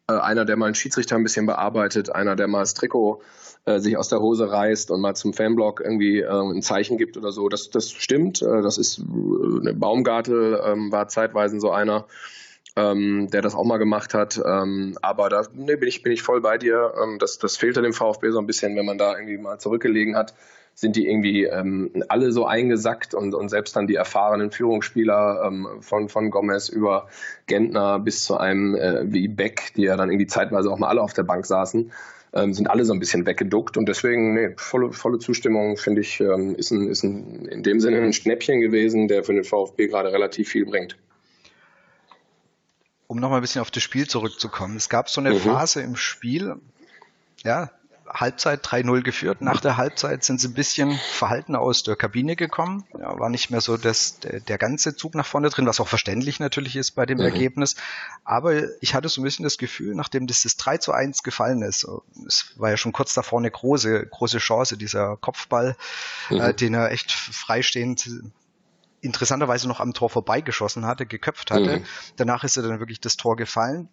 einer, der mal einen Schiedsrichter ein bisschen bearbeitet, einer, der mal das Trikot äh, sich aus der Hose reißt und mal zum Fanblock irgendwie äh, ein Zeichen gibt oder so. Das, das stimmt. Äh, das ist äh, Baumgartel ähm, war zeitweise so einer, ähm, der das auch mal gemacht hat. Ähm, aber da nee, bin ich bin ich voll bei dir. Ähm, das das fehlte dem VfB so ein bisschen, wenn man da irgendwie mal zurückgelegen hat sind die irgendwie ähm, alle so eingesackt und, und selbst dann die erfahrenen Führungsspieler ähm, von, von Gomez über Gentner bis zu einem äh, wie Beck, die ja dann irgendwie zeitweise auch mal alle auf der Bank saßen, ähm, sind alle so ein bisschen weggeduckt und deswegen, nee, volle, volle Zustimmung, finde ich, ähm, ist, ein, ist ein, in dem Sinne ein Schnäppchen gewesen, der für den VfB gerade relativ viel bringt.
Um nochmal ein bisschen auf das Spiel zurückzukommen. Es gab so eine mhm. Phase im Spiel, ja, Halbzeit 3-0 geführt. Nach der Halbzeit sind sie ein bisschen verhalten aus der Kabine gekommen. Ja, war nicht mehr so das, der, der, ganze Zug nach vorne drin, was auch verständlich natürlich ist bei dem mhm. Ergebnis. Aber ich hatte so ein bisschen das Gefühl, nachdem das, das 3 zu 1 gefallen ist, es war ja schon kurz davor eine große, große Chance, dieser Kopfball, mhm. äh, den er echt freistehend interessanterweise noch am Tor vorbeigeschossen hatte, geköpft hatte. Mhm. Danach ist er dann wirklich das Tor gefallen.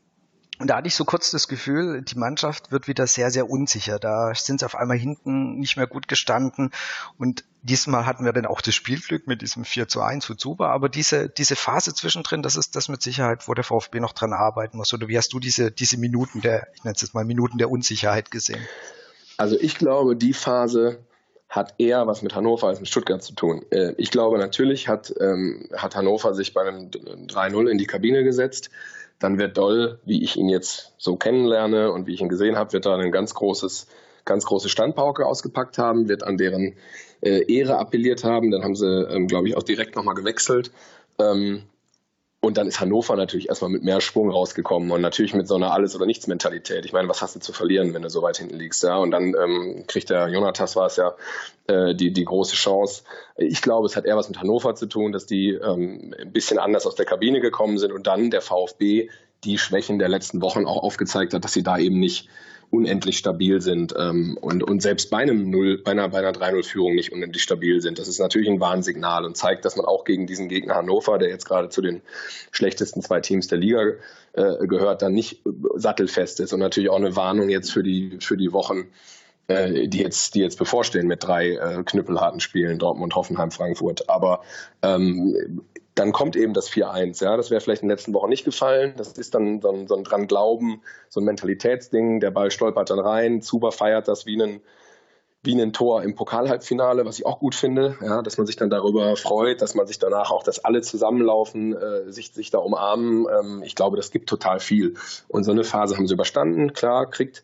Und da hatte ich so kurz das Gefühl, die Mannschaft wird wieder sehr, sehr unsicher. Da sind sie auf einmal hinten nicht mehr gut gestanden. Und diesmal hatten wir dann auch das Spielglück mit diesem 4 zu 1 für Zuba. Aber diese, diese Phase zwischendrin, das ist das mit Sicherheit, wo der VfB noch dran arbeiten muss. Oder wie hast du diese, diese Minuten der, ich nenne es jetzt mal Minuten der Unsicherheit gesehen?
Also ich glaube, die Phase hat eher was mit Hannover als mit Stuttgart zu tun. Äh, ich glaube, natürlich hat, ähm, hat Hannover sich bei einem 3-0 in die Kabine gesetzt dann wird Doll, wie ich ihn jetzt so kennenlerne und wie ich ihn gesehen habe, wird da ein ganz großes, ganz große Standpauke ausgepackt haben, wird an deren äh, Ehre appelliert haben. Dann haben sie, ähm, glaube ich, auch direkt nochmal gewechselt. Ähm, und dann ist Hannover natürlich erstmal mit mehr Schwung rausgekommen und natürlich mit so einer Alles- oder Nichts-Mentalität. Ich meine, was hast du zu verlieren, wenn du so weit hinten liegst? Ja? Und dann ähm, kriegt der Jonatas, war es ja, äh, die, die große Chance. Ich glaube, es hat eher was mit Hannover zu tun, dass die ähm, ein bisschen anders aus der Kabine gekommen sind und dann der VfB die Schwächen der letzten Wochen auch aufgezeigt hat, dass sie da eben nicht unendlich stabil sind ähm, und, und selbst bei einem 0, bei einer, bei einer 3-0-Führung nicht unendlich stabil sind. Das ist natürlich ein Warnsignal und zeigt, dass man auch gegen diesen Gegner Hannover, der jetzt gerade zu den schlechtesten zwei Teams der Liga äh, gehört, dann nicht sattelfest ist und natürlich auch eine Warnung jetzt für die, für die Wochen, äh, die jetzt, die jetzt bevorstehen mit drei äh, knüppelharten Spielen, Dortmund, Hoffenheim, Frankfurt. Aber ähm, dann kommt eben das 4-1. Ja, das wäre vielleicht in den letzten Wochen nicht gefallen. Das ist dann so ein, so ein dran Glauben, so ein Mentalitätsding. Der Ball stolpert dann rein. Zuber feiert das wie ein, wie ein Tor im Pokalhalbfinale, was ich auch gut finde, ja, dass man sich dann darüber freut, dass man sich danach auch, dass alle zusammenlaufen, äh, sich, sich da umarmen. Ähm, ich glaube, das gibt total viel. Und so eine Phase haben sie überstanden. Klar, kriegt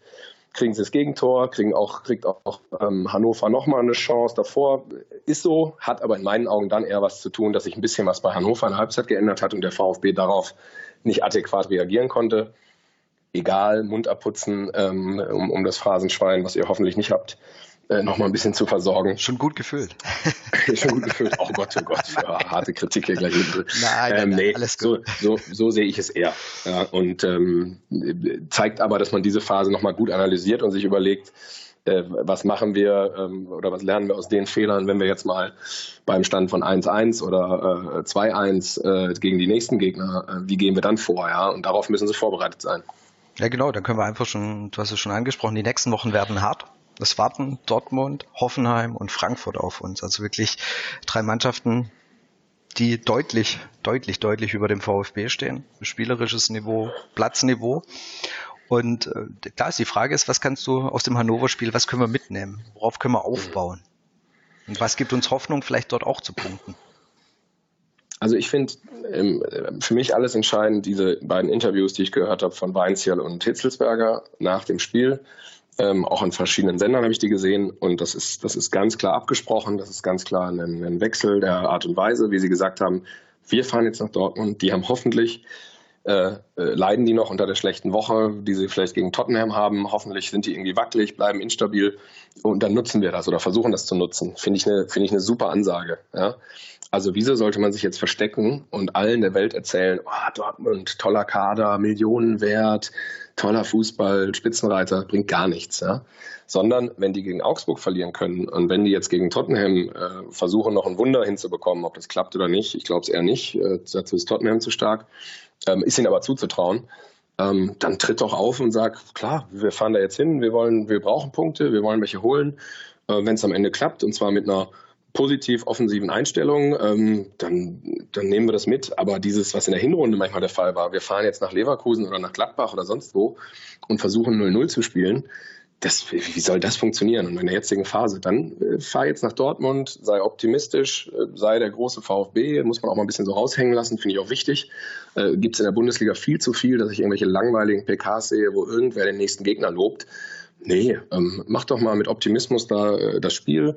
kriegen sie das Gegentor, kriegen auch, kriegt auch ähm, Hannover nochmal eine Chance davor. Ist so, hat aber in meinen Augen dann eher was zu tun, dass sich ein bisschen was bei Hannover in der Halbzeit geändert hat und der VfB darauf nicht adäquat reagieren konnte. Egal, Mund abputzen, ähm, um, um das Phrasenschwein, was ihr hoffentlich nicht habt äh, noch mal ein bisschen zu versorgen.
Schon gut gefüllt. (laughs)
Schon gut gefüllt. Oh Gott, oh Gott, ja, harte Kritik hier gleich hinten. Nein, ähm, nee, alles gut. So, so, so sehe ich es eher. Ja, und ähm, zeigt aber, dass man diese Phase noch mal gut analysiert und sich überlegt, äh, was machen wir ähm, oder was lernen wir aus den Fehlern, wenn wir jetzt mal beim Stand von 1-1 oder äh, 2-1 äh, gegen die nächsten Gegner, äh, wie gehen wir dann vor? Ja? Und darauf müssen sie vorbereitet sein.
Ja, genau, dann können wir einfach schon, du hast es schon angesprochen, die nächsten Wochen werden hart. Es warten Dortmund, Hoffenheim und Frankfurt auf uns. Also wirklich drei Mannschaften, die deutlich, deutlich, deutlich über dem VfB stehen. Spielerisches Niveau, Platzniveau. Und äh, klar ist die Frage ist, was kannst du aus dem Hannover-Spiel, was können wir mitnehmen? Worauf können wir aufbauen? Und was gibt uns Hoffnung, vielleicht dort auch zu punkten?
Also ich finde ähm, für mich alles entscheidend, diese beiden Interviews, die ich gehört habe von Weinzierl und Hitzelsberger nach dem Spiel. Ähm, auch an verschiedenen Sendern habe ich die gesehen und das ist, das ist ganz klar abgesprochen. Das ist ganz klar ein, ein Wechsel der Art und Weise, wie Sie gesagt haben. Wir fahren jetzt nach Dortmund. Die haben hoffentlich äh, äh, leiden die noch unter der schlechten Woche, die sie vielleicht gegen Tottenham haben. Hoffentlich sind die irgendwie wackelig, bleiben instabil und dann nutzen wir das oder versuchen das zu nutzen. Finde ich eine finde ich eine super Ansage. Ja? Also wieso sollte man sich jetzt verstecken und allen der Welt erzählen, oh, Dortmund toller Kader, Millionen wert, toller Fußball, Spitzenreiter, bringt gar nichts. Ja? Sondern wenn die gegen Augsburg verlieren können und wenn die jetzt gegen Tottenham äh, versuchen, noch ein Wunder hinzubekommen, ob das klappt oder nicht, ich glaube es eher nicht, äh, dazu ist Tottenham zu stark, ähm, ist ihnen aber zuzutrauen, ähm, dann tritt doch auf und sag, klar, wir fahren da jetzt hin, wir wollen, wir brauchen Punkte, wir wollen welche holen. Äh, wenn es am Ende klappt, und zwar mit einer positiv offensiven Einstellung, ähm, dann, dann nehmen wir das mit. Aber dieses, was in der Hinrunde manchmal der Fall war, wir fahren jetzt nach Leverkusen oder nach Gladbach oder sonst wo und versuchen 0-0 zu spielen, das, wie soll das funktionieren? Und in der jetzigen Phase, dann äh, fahr jetzt nach Dortmund, sei optimistisch, äh, sei der große VfB, muss man auch mal ein bisschen so raushängen lassen, finde ich auch wichtig. Äh, Gibt es in der Bundesliga viel zu viel, dass ich irgendwelche langweiligen PKs sehe, wo irgendwer den nächsten Gegner lobt. Nee, ähm, mach doch mal mit Optimismus da äh, das Spiel.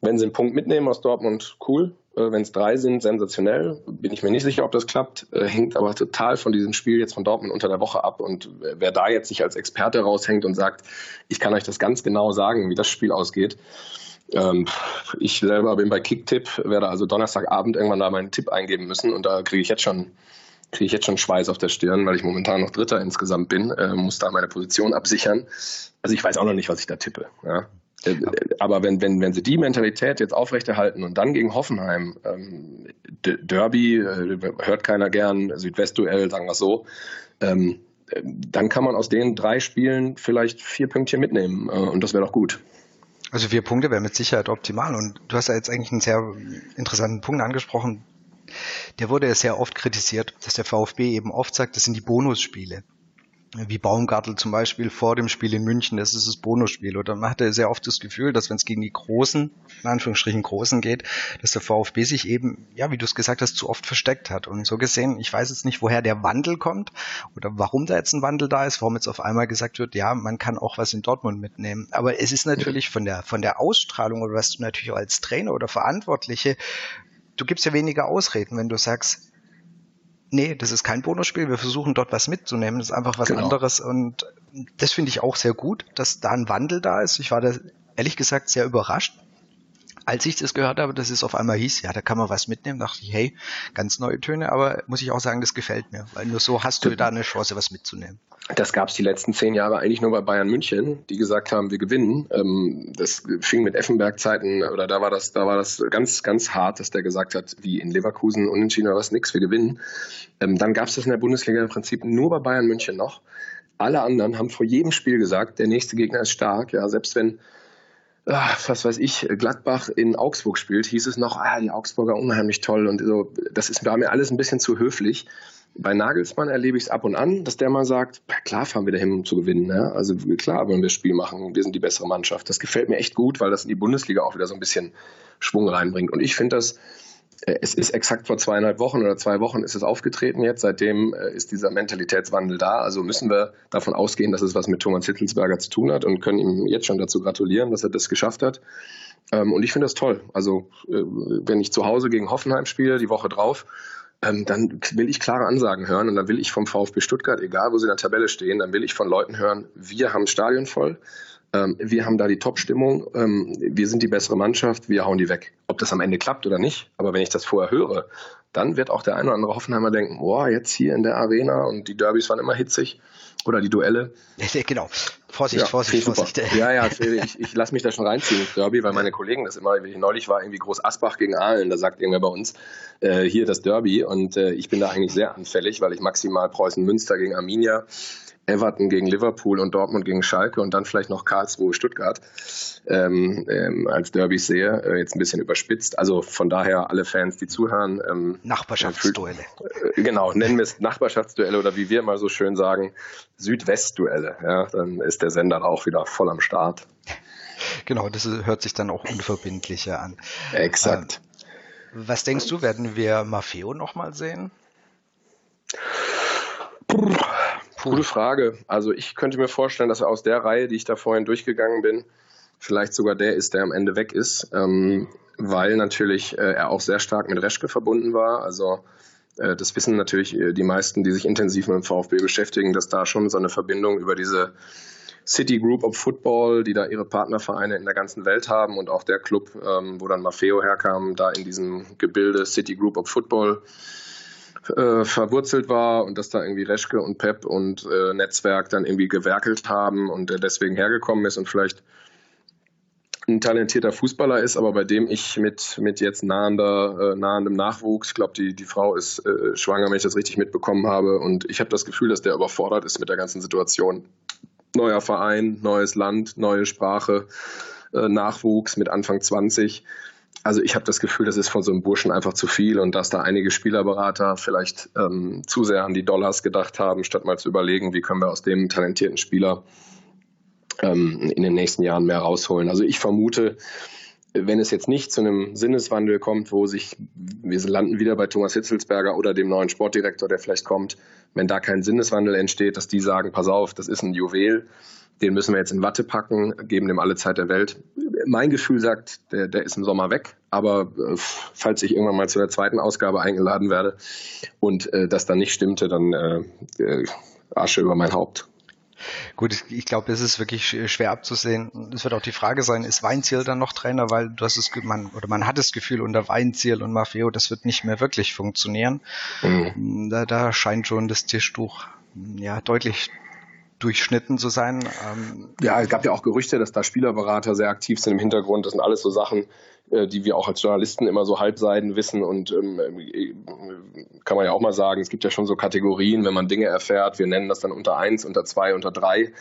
Wenn sie einen Punkt mitnehmen aus Dortmund, cool. Äh, Wenn es drei sind, sensationell. Bin ich mir nicht sicher, ob das klappt. Äh, hängt aber total von diesem Spiel jetzt von Dortmund unter der Woche ab. Und wer da jetzt sich als Experte raushängt und sagt, ich kann euch das ganz genau sagen, wie das Spiel ausgeht. Ähm, ich selber bin bei Kicktipp, werde also Donnerstagabend irgendwann da meinen Tipp eingeben müssen und da kriege ich jetzt schon kriege ich jetzt schon Schweiß auf der Stirn, weil ich momentan noch Dritter insgesamt bin, äh, muss da meine Position absichern. Also ich weiß auch noch nicht, was ich da tippe. Ja. Äh, aber wenn, wenn, wenn sie die Mentalität jetzt aufrechterhalten und dann gegen Hoffenheim, ähm, Derby, äh, hört keiner gern, Südwestduell, sagen wir es so, ähm, dann kann man aus den drei Spielen vielleicht vier Pünktchen mitnehmen äh, und das wäre doch gut.
Also vier Punkte wäre mit Sicherheit optimal und du hast ja jetzt eigentlich einen sehr interessanten Punkt angesprochen. Der wurde ja sehr oft kritisiert, dass der VfB eben oft sagt, das sind die Bonusspiele wie Baumgartel zum Beispiel vor dem Spiel in München, das ist das Bonusspiel. Oder man hatte sehr oft das Gefühl, dass wenn es gegen die Großen, in Anführungsstrichen Großen geht, dass der VfB sich eben, ja, wie du es gesagt hast, zu oft versteckt hat. Und so gesehen, ich weiß jetzt nicht, woher der Wandel kommt oder warum da jetzt ein Wandel da ist, warum jetzt auf einmal gesagt wird, ja, man kann auch was in Dortmund mitnehmen. Aber es ist natürlich von der, von der Ausstrahlung oder was du natürlich auch als Trainer oder Verantwortliche, du gibst ja weniger Ausreden, wenn du sagst, nee, das ist kein Bonusspiel, wir versuchen dort was mitzunehmen, das ist einfach was genau. anderes und das finde ich auch sehr gut, dass da ein Wandel da ist. Ich war da ehrlich gesagt sehr überrascht. Als ich das gehört habe, dass es auf einmal hieß, ja, da kann man was mitnehmen, dachte ich, hey, ganz neue Töne, aber muss ich auch sagen, das gefällt mir, weil nur so hast du da eine Chance, was mitzunehmen.
Das gab es die letzten zehn Jahre eigentlich nur bei Bayern München, die gesagt haben, wir gewinnen. Ähm, das fing mit Effenberg-Zeiten oder da war das, da war das ganz, ganz hart, dass der gesagt hat, wie in Leverkusen unentschieden oder was nix, wir gewinnen. Ähm, dann gab es das in der Bundesliga im Prinzip nur bei Bayern München noch. Alle anderen haben vor jedem Spiel gesagt, der nächste Gegner ist stark. Ja, selbst wenn was weiß ich, Gladbach in Augsburg spielt, hieß es noch, ah, die Augsburger unheimlich toll und so. Das ist mir alles ein bisschen zu höflich. Bei Nagelsmann erlebe ich es ab und an, dass der mal sagt, klar fahren wir dahin, um zu gewinnen. Ja? Also klar wollen wir das Spiel machen, wir sind die bessere Mannschaft. Das gefällt mir echt gut, weil das in die Bundesliga auch wieder so ein bisschen Schwung reinbringt. Und ich finde das, es ist exakt vor zweieinhalb Wochen oder zwei Wochen ist es aufgetreten jetzt. Seitdem äh, ist dieser Mentalitätswandel da. Also müssen wir davon ausgehen, dass es was mit Thomas Hittelsberger zu tun hat und können ihm jetzt schon dazu gratulieren, dass er das geschafft hat. Ähm, und ich finde das toll. Also äh, wenn ich zu Hause gegen Hoffenheim spiele, die Woche drauf, ähm, dann will ich klare Ansagen hören und dann will ich vom VfB Stuttgart, egal wo sie in der Tabelle stehen, dann will ich von Leuten hören, wir haben Stadion voll, wir haben da die Top-Stimmung, ähm, wir sind die bessere Mannschaft, wir hauen die weg. Ob das am Ende klappt oder nicht, aber wenn ich das vorher höre, dann wird auch der eine oder andere Hoffenheimer denken, boah, jetzt hier in der Arena und die Derbys waren immer hitzig oder die Duelle. (laughs)
genau. Vorsicht, ja, Vorsicht, Vorsicht.
Ja, ja, (laughs) ich, ich lasse mich da schon reinziehen ins Derby, weil meine Kollegen das immer, neulich war irgendwie Groß Asbach gegen Aalen, da sagt irgendwer bei uns, äh, hier das Derby und äh, ich bin da eigentlich sehr anfällig, weil ich maximal Preußen Münster gegen Arminia Everton gegen Liverpool und Dortmund gegen Schalke und dann vielleicht noch Karlsruhe, Stuttgart ähm, ähm, als Derbys sehe, äh, jetzt ein bisschen überspitzt. Also von daher alle Fans, die zuhören.
Ähm, Nachbarschaftsduelle.
Äh, genau, nennen wir es Nachbarschaftsduelle oder wie wir immer so schön sagen, Südwestduelle. Ja, dann ist der Sender auch wieder voll am Start.
Genau, das hört sich dann auch unverbindlicher an.
Exakt.
Ähm, was denkst du, werden wir Maffeo nochmal sehen?
Puh. Gute Frage. Also ich könnte mir vorstellen, dass er aus der Reihe, die ich da vorhin durchgegangen bin, vielleicht sogar der ist, der am Ende weg ist, ähm, weil natürlich äh, er auch sehr stark mit Reschke verbunden war. Also äh, das wissen natürlich äh, die meisten, die sich intensiv mit dem VfB beschäftigen, dass da schon so eine Verbindung über diese City Group of Football, die da ihre Partnervereine in der ganzen Welt haben und auch der Club, ähm, wo dann Maffeo herkam, da in diesem Gebilde City Group of Football äh, verwurzelt war und dass da irgendwie Reschke und Pep und äh, Netzwerk dann irgendwie gewerkelt haben und er deswegen hergekommen ist und vielleicht ein talentierter Fußballer ist, aber bei dem ich mit, mit jetzt nahender, äh, nahendem Nachwuchs, ich glaube, die, die Frau ist äh, schwanger, wenn ich das richtig mitbekommen habe. Und ich habe das Gefühl, dass der überfordert ist mit der ganzen Situation. Neuer Verein, neues Land, neue Sprache, äh, Nachwuchs mit Anfang 20 also ich habe das Gefühl, das ist von so einem Burschen einfach zu viel und dass da einige Spielerberater vielleicht ähm, zu sehr an die Dollars gedacht haben, statt mal zu überlegen, wie können wir aus dem talentierten Spieler ähm, in den nächsten Jahren mehr rausholen. Also ich vermute, wenn es jetzt nicht zu einem Sinneswandel kommt, wo sich, wir landen wieder bei Thomas Hitzelsberger oder dem neuen Sportdirektor, der vielleicht kommt, wenn da kein Sinneswandel entsteht, dass die sagen, pass auf, das ist ein Juwel, den müssen wir jetzt in Watte packen, geben dem alle Zeit der Welt. Mein Gefühl sagt, der, der ist im Sommer weg, aber äh, falls ich irgendwann mal zu der zweiten Ausgabe eingeladen werde und äh, das dann nicht stimmte, dann äh, äh Asche über mein Haupt.
Gut, ich glaube, es ist wirklich schwer abzusehen. Es wird auch die Frage sein, ist Weinziel dann noch Trainer, weil du hast es, man, oder man hat das Gefühl, unter Weinziel und Maffeo, das wird nicht mehr wirklich funktionieren. Mhm. Da, da scheint schon das Tischtuch ja deutlich durchschnitten zu sein.
Ähm, ja, es gab ja auch Gerüchte, dass da Spielerberater sehr aktiv sind im Hintergrund. Das sind alles so Sachen, die wir auch als Journalisten immer so halbseiden wissen und ähm, äh, kann man ja auch mal sagen, es gibt ja schon so Kategorien, wenn man Dinge erfährt, wir nennen das dann unter eins, unter zwei, unter drei.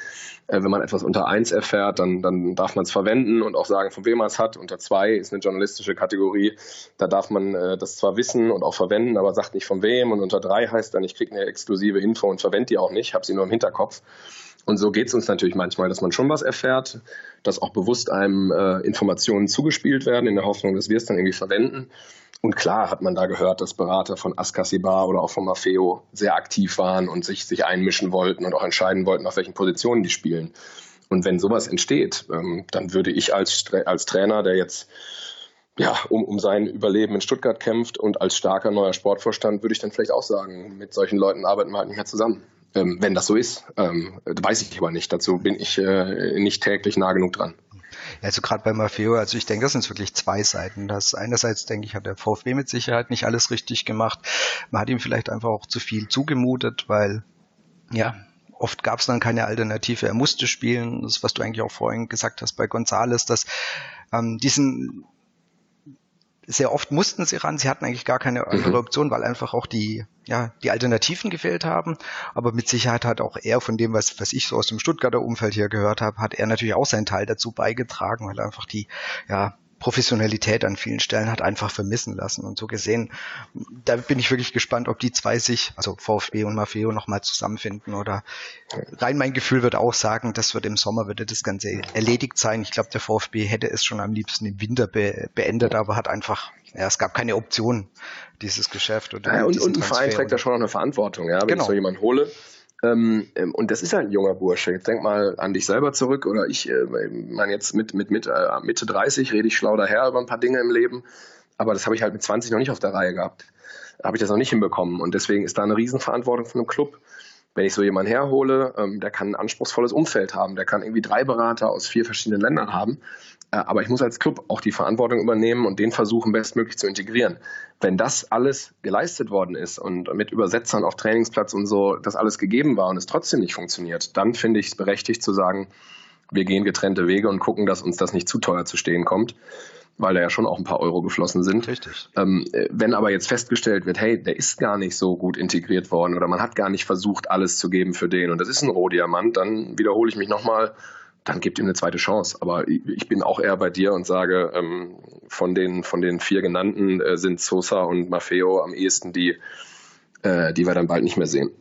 Äh, wenn man etwas unter eins erfährt, dann, dann darf man es verwenden und auch sagen, von wem man es hat. Unter zwei ist eine journalistische Kategorie, da darf man äh, das zwar wissen und auch verwenden, aber sagt nicht von wem. Und unter drei heißt dann, ich kriege eine exklusive Info und verwende die auch nicht, habe sie nur im Hinterkopf. Und so geht es uns natürlich manchmal, dass man schon was erfährt, dass auch bewusst einem äh, Informationen zugespielt werden, in der Hoffnung, dass wir es dann irgendwie verwenden. Und klar hat man da gehört, dass Berater von Askasibar oder auch von Maffeo sehr aktiv waren und sich, sich einmischen wollten und auch entscheiden wollten, auf welchen Positionen die spielen. Und wenn sowas entsteht, ähm, dann würde ich als, als Trainer, der jetzt ja, um, um sein Überleben in Stuttgart kämpft und als starker neuer Sportvorstand, würde ich dann vielleicht auch sagen, mit solchen Leuten arbeiten wir halt nicht mehr zusammen ähm, wenn das so ist. Ähm, weiß ich aber nicht. Dazu bin ich äh, nicht täglich nah genug dran.
Also gerade bei Maffeo, also ich denke, das sind wirklich zwei Seiten. Das einerseits denke ich, hat der VfB mit Sicherheit nicht alles richtig gemacht. Man hat ihm vielleicht einfach auch zu viel zugemutet, weil ja, oft gab es dann keine Alternative. Er musste spielen. Das, was du eigentlich auch vorhin gesagt hast bei Gonzales, dass ähm, diesen sehr oft mussten sie ran, sie hatten eigentlich gar keine andere mhm. Option, weil einfach auch die, ja, die Alternativen gefehlt haben. Aber mit Sicherheit hat auch er von dem, was, was ich so aus dem Stuttgarter Umfeld hier gehört habe, hat er natürlich auch seinen Teil dazu beigetragen, weil einfach die, ja, Professionalität an vielen Stellen hat einfach vermissen lassen. Und so gesehen, da bin ich wirklich gespannt, ob die zwei sich, also VfB und Maffeo, nochmal zusammenfinden oder rein mein Gefühl wird auch sagen, das wird im Sommer, würde das Ganze erledigt sein. Ich glaube, der VfB hätte es schon am liebsten im Winter be beendet, aber hat einfach, ja, es gab keine Option, dieses Geschäft.
Oder ja, und, und ein Verein trägt da schon noch eine Verantwortung, ja, wenn genau. ich so jemanden hole ähm, ähm, und das ist halt ein junger Bursche. Jetzt denk mal an dich selber zurück oder ich, äh, meine jetzt mit, mit, mit äh, Mitte 30 rede ich schlau daher über ein paar Dinge im Leben. Aber das habe ich halt mit 20 noch nicht auf der Reihe gehabt. Habe ich das noch nicht hinbekommen. Und deswegen ist da eine Riesenverantwortung von einem Club wenn ich so jemanden herhole, ähm, der kann ein anspruchsvolles Umfeld haben, der kann irgendwie drei Berater aus vier verschiedenen Ländern haben. Äh, aber ich muss als Club auch die Verantwortung übernehmen und den versuchen, bestmöglich zu integrieren. Wenn das alles geleistet worden ist und mit Übersetzern auf Trainingsplatz und so das alles gegeben war und es trotzdem nicht funktioniert, dann finde ich es berechtigt zu sagen, wir gehen getrennte Wege und gucken, dass uns das nicht zu teuer zu stehen kommt weil da ja schon auch ein paar Euro geflossen sind.
Richtig.
Ähm, wenn aber jetzt festgestellt wird, hey, der ist gar nicht so gut integriert worden oder man hat gar nicht versucht, alles zu geben für den und das ist ein Rohdiamant, dann wiederhole ich mich nochmal, dann gibt ihm eine zweite Chance. Aber ich bin auch eher bei dir und sage, ähm, von, den, von den vier genannten äh, sind Sosa und Maffeo am ehesten die, äh, die wir dann bald nicht mehr sehen.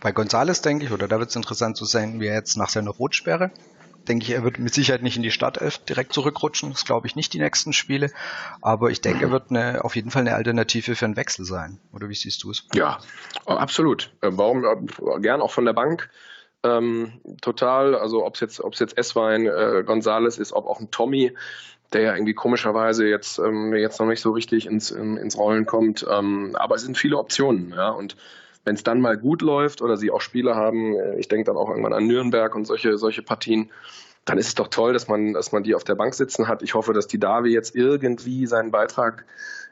Bei Gonzales denke ich, oder da wird es interessant zu sein, wie er jetzt nach seiner Rotsperre denke ich, er wird mit Sicherheit nicht in die Startelf direkt zurückrutschen. Das glaube ich nicht die nächsten Spiele. Aber ich denke, er wird eine, auf jeden Fall eine Alternative für einen Wechsel sein. Oder wie siehst du es?
Ja, absolut. Äh, warum äh, gern auch von der Bank? Ähm, total. Also ob es jetzt, ob es jetzt Esswein, äh, Gonzales ist, ob auch ein Tommy, der ja irgendwie komischerweise jetzt, ähm, jetzt noch nicht so richtig ins, in, ins Rollen kommt. Ähm, aber es sind viele Optionen, ja. Und wenn es dann mal gut läuft oder sie auch Spiele haben, äh, ich denke dann auch irgendwann an Nürnberg und solche, solche Partien, dann ist es doch toll, dass man, dass man die auf der Bank sitzen hat. Ich hoffe, dass die Davi jetzt irgendwie seinen Beitrag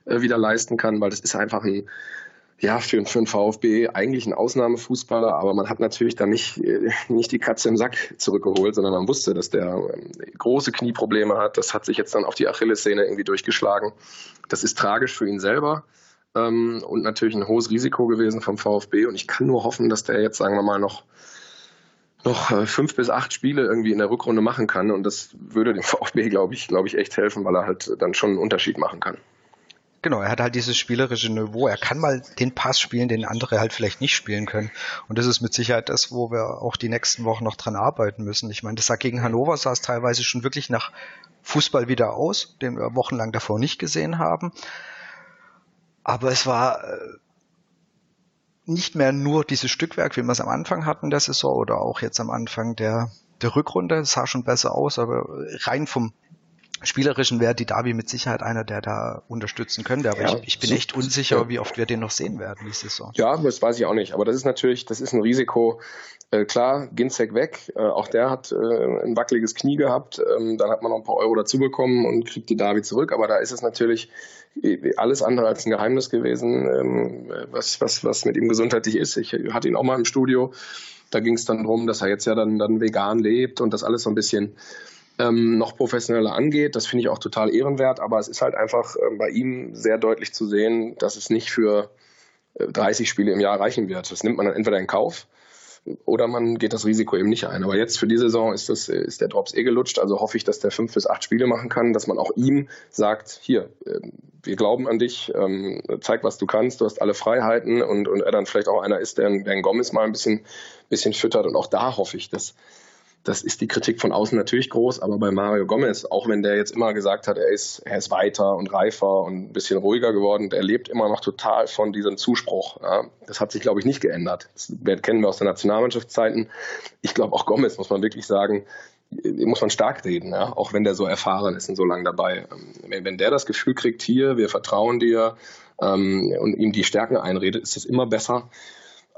äh, wieder leisten kann, weil das ist einfach ein, ja, für, für einen VfB eigentlich ein Ausnahmefußballer, aber man hat natürlich dann nicht, äh, nicht die Katze im Sack zurückgeholt, sondern man wusste, dass der ähm, große Knieprobleme hat. Das hat sich jetzt dann auf die Achillessehne irgendwie durchgeschlagen. Das ist tragisch für ihn selber ähm, und natürlich ein hohes Risiko gewesen vom VfB. Und ich kann nur hoffen, dass der jetzt, sagen wir mal, noch noch äh, fünf bis acht Spiele irgendwie in der Rückrunde machen kann. Und das würde dem (laughs) VfB, glaube ich, glaube ich, echt helfen, weil er halt dann schon einen Unterschied machen kann.
Genau, er hat halt dieses spielerische Niveau. Er kann mal den Pass spielen, den andere halt vielleicht nicht spielen können. Und das ist mit Sicherheit das, wo wir auch die nächsten Wochen noch dran arbeiten müssen. Ich meine, das sah gegen Hannover sah es teilweise schon wirklich nach Fußball wieder aus, den wir wochenlang davor nicht gesehen haben. Aber es war äh, nicht mehr nur dieses Stückwerk, wie wir es am Anfang hatten der Saison oder auch jetzt am Anfang der, der Rückrunde. Es sah schon besser aus, aber rein vom spielerischen wäre die Davi mit Sicherheit einer, der da unterstützen könnte. Aber ja, ich, ich, bin so, echt unsicher, ja. wie oft wir den noch sehen werden, die Saison.
Ja, das weiß ich auch nicht. Aber das ist natürlich, das ist ein Risiko. Äh, klar, Ginzek weg. Äh, auch der hat äh, ein wackeliges Knie gehabt. Ähm, dann hat man noch ein paar Euro dazu bekommen und kriegt die Davi zurück. Aber da ist es natürlich äh, alles andere als ein Geheimnis gewesen, ähm, was, was, was mit ihm gesundheitlich ist. Ich hatte ihn auch mal im Studio. Da ging es dann darum, dass er jetzt ja dann, dann vegan lebt und das alles so ein bisschen ähm, noch professioneller angeht. Das finde ich auch total ehrenwert, aber es ist halt einfach äh, bei ihm sehr deutlich zu sehen, dass es nicht für äh, 30 Spiele im Jahr reichen wird. Das nimmt man dann entweder in Kauf oder man geht das Risiko eben nicht ein. Aber jetzt für die Saison ist, das, ist der Drops eh gelutscht. Also hoffe ich, dass der fünf bis acht Spiele machen kann, dass man auch ihm sagt, hier, äh, wir glauben an dich, ähm, zeig, was du kannst, du hast alle Freiheiten und, und er dann vielleicht auch einer ist, der, der einen Gomez mal ein bisschen, bisschen füttert. Und auch da hoffe ich, dass, das ist die Kritik von außen natürlich groß, aber bei Mario Gomez, auch wenn der jetzt immer gesagt hat, er ist, er ist weiter und reifer und ein bisschen ruhiger geworden, der lebt immer noch total von diesem Zuspruch. Ja. Das hat sich, glaube ich, nicht geändert. Das kennen wir aus der Nationalmannschaftszeiten. Ich glaube, auch Gomez, muss man wirklich sagen, muss man stark reden, ja? auch wenn der so erfahren ist und so lange dabei. Ähm, wenn der das Gefühl kriegt, hier, wir vertrauen dir ähm, und ihm die Stärken einredet, ist es immer besser,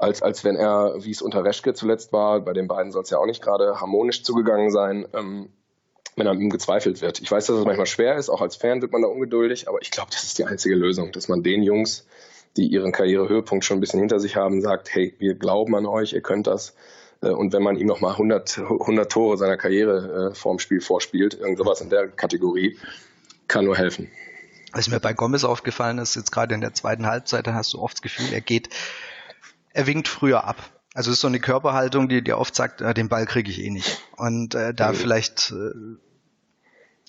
als, als wenn er, wie es unter Reschke zuletzt war, bei den beiden soll es ja auch nicht gerade harmonisch zugegangen sein, ähm, wenn an ihm gezweifelt wird. Ich weiß, dass es manchmal schwer ist, auch als Fan wird man da ungeduldig, aber ich glaube, das ist die einzige Lösung, dass man den Jungs, die ihren Karrierehöhepoint schon ein bisschen hinter sich haben, sagt, hey, wir glauben an euch, ihr könnt das. Äh, und wenn man ihm nochmal 100, 100 Tore seiner Karriere äh, vorm Spiel vorspielt, irgend sowas in der Kategorie, kann nur helfen.
Was mir bei Gomez aufgefallen ist, jetzt gerade in der zweiten Halbzeit, dann hast du oft das Gefühl, er geht, er winkt früher ab. Also es ist so eine Körperhaltung, die dir oft sagt, äh, den Ball kriege ich eh nicht. Und äh, da mhm. vielleicht, äh,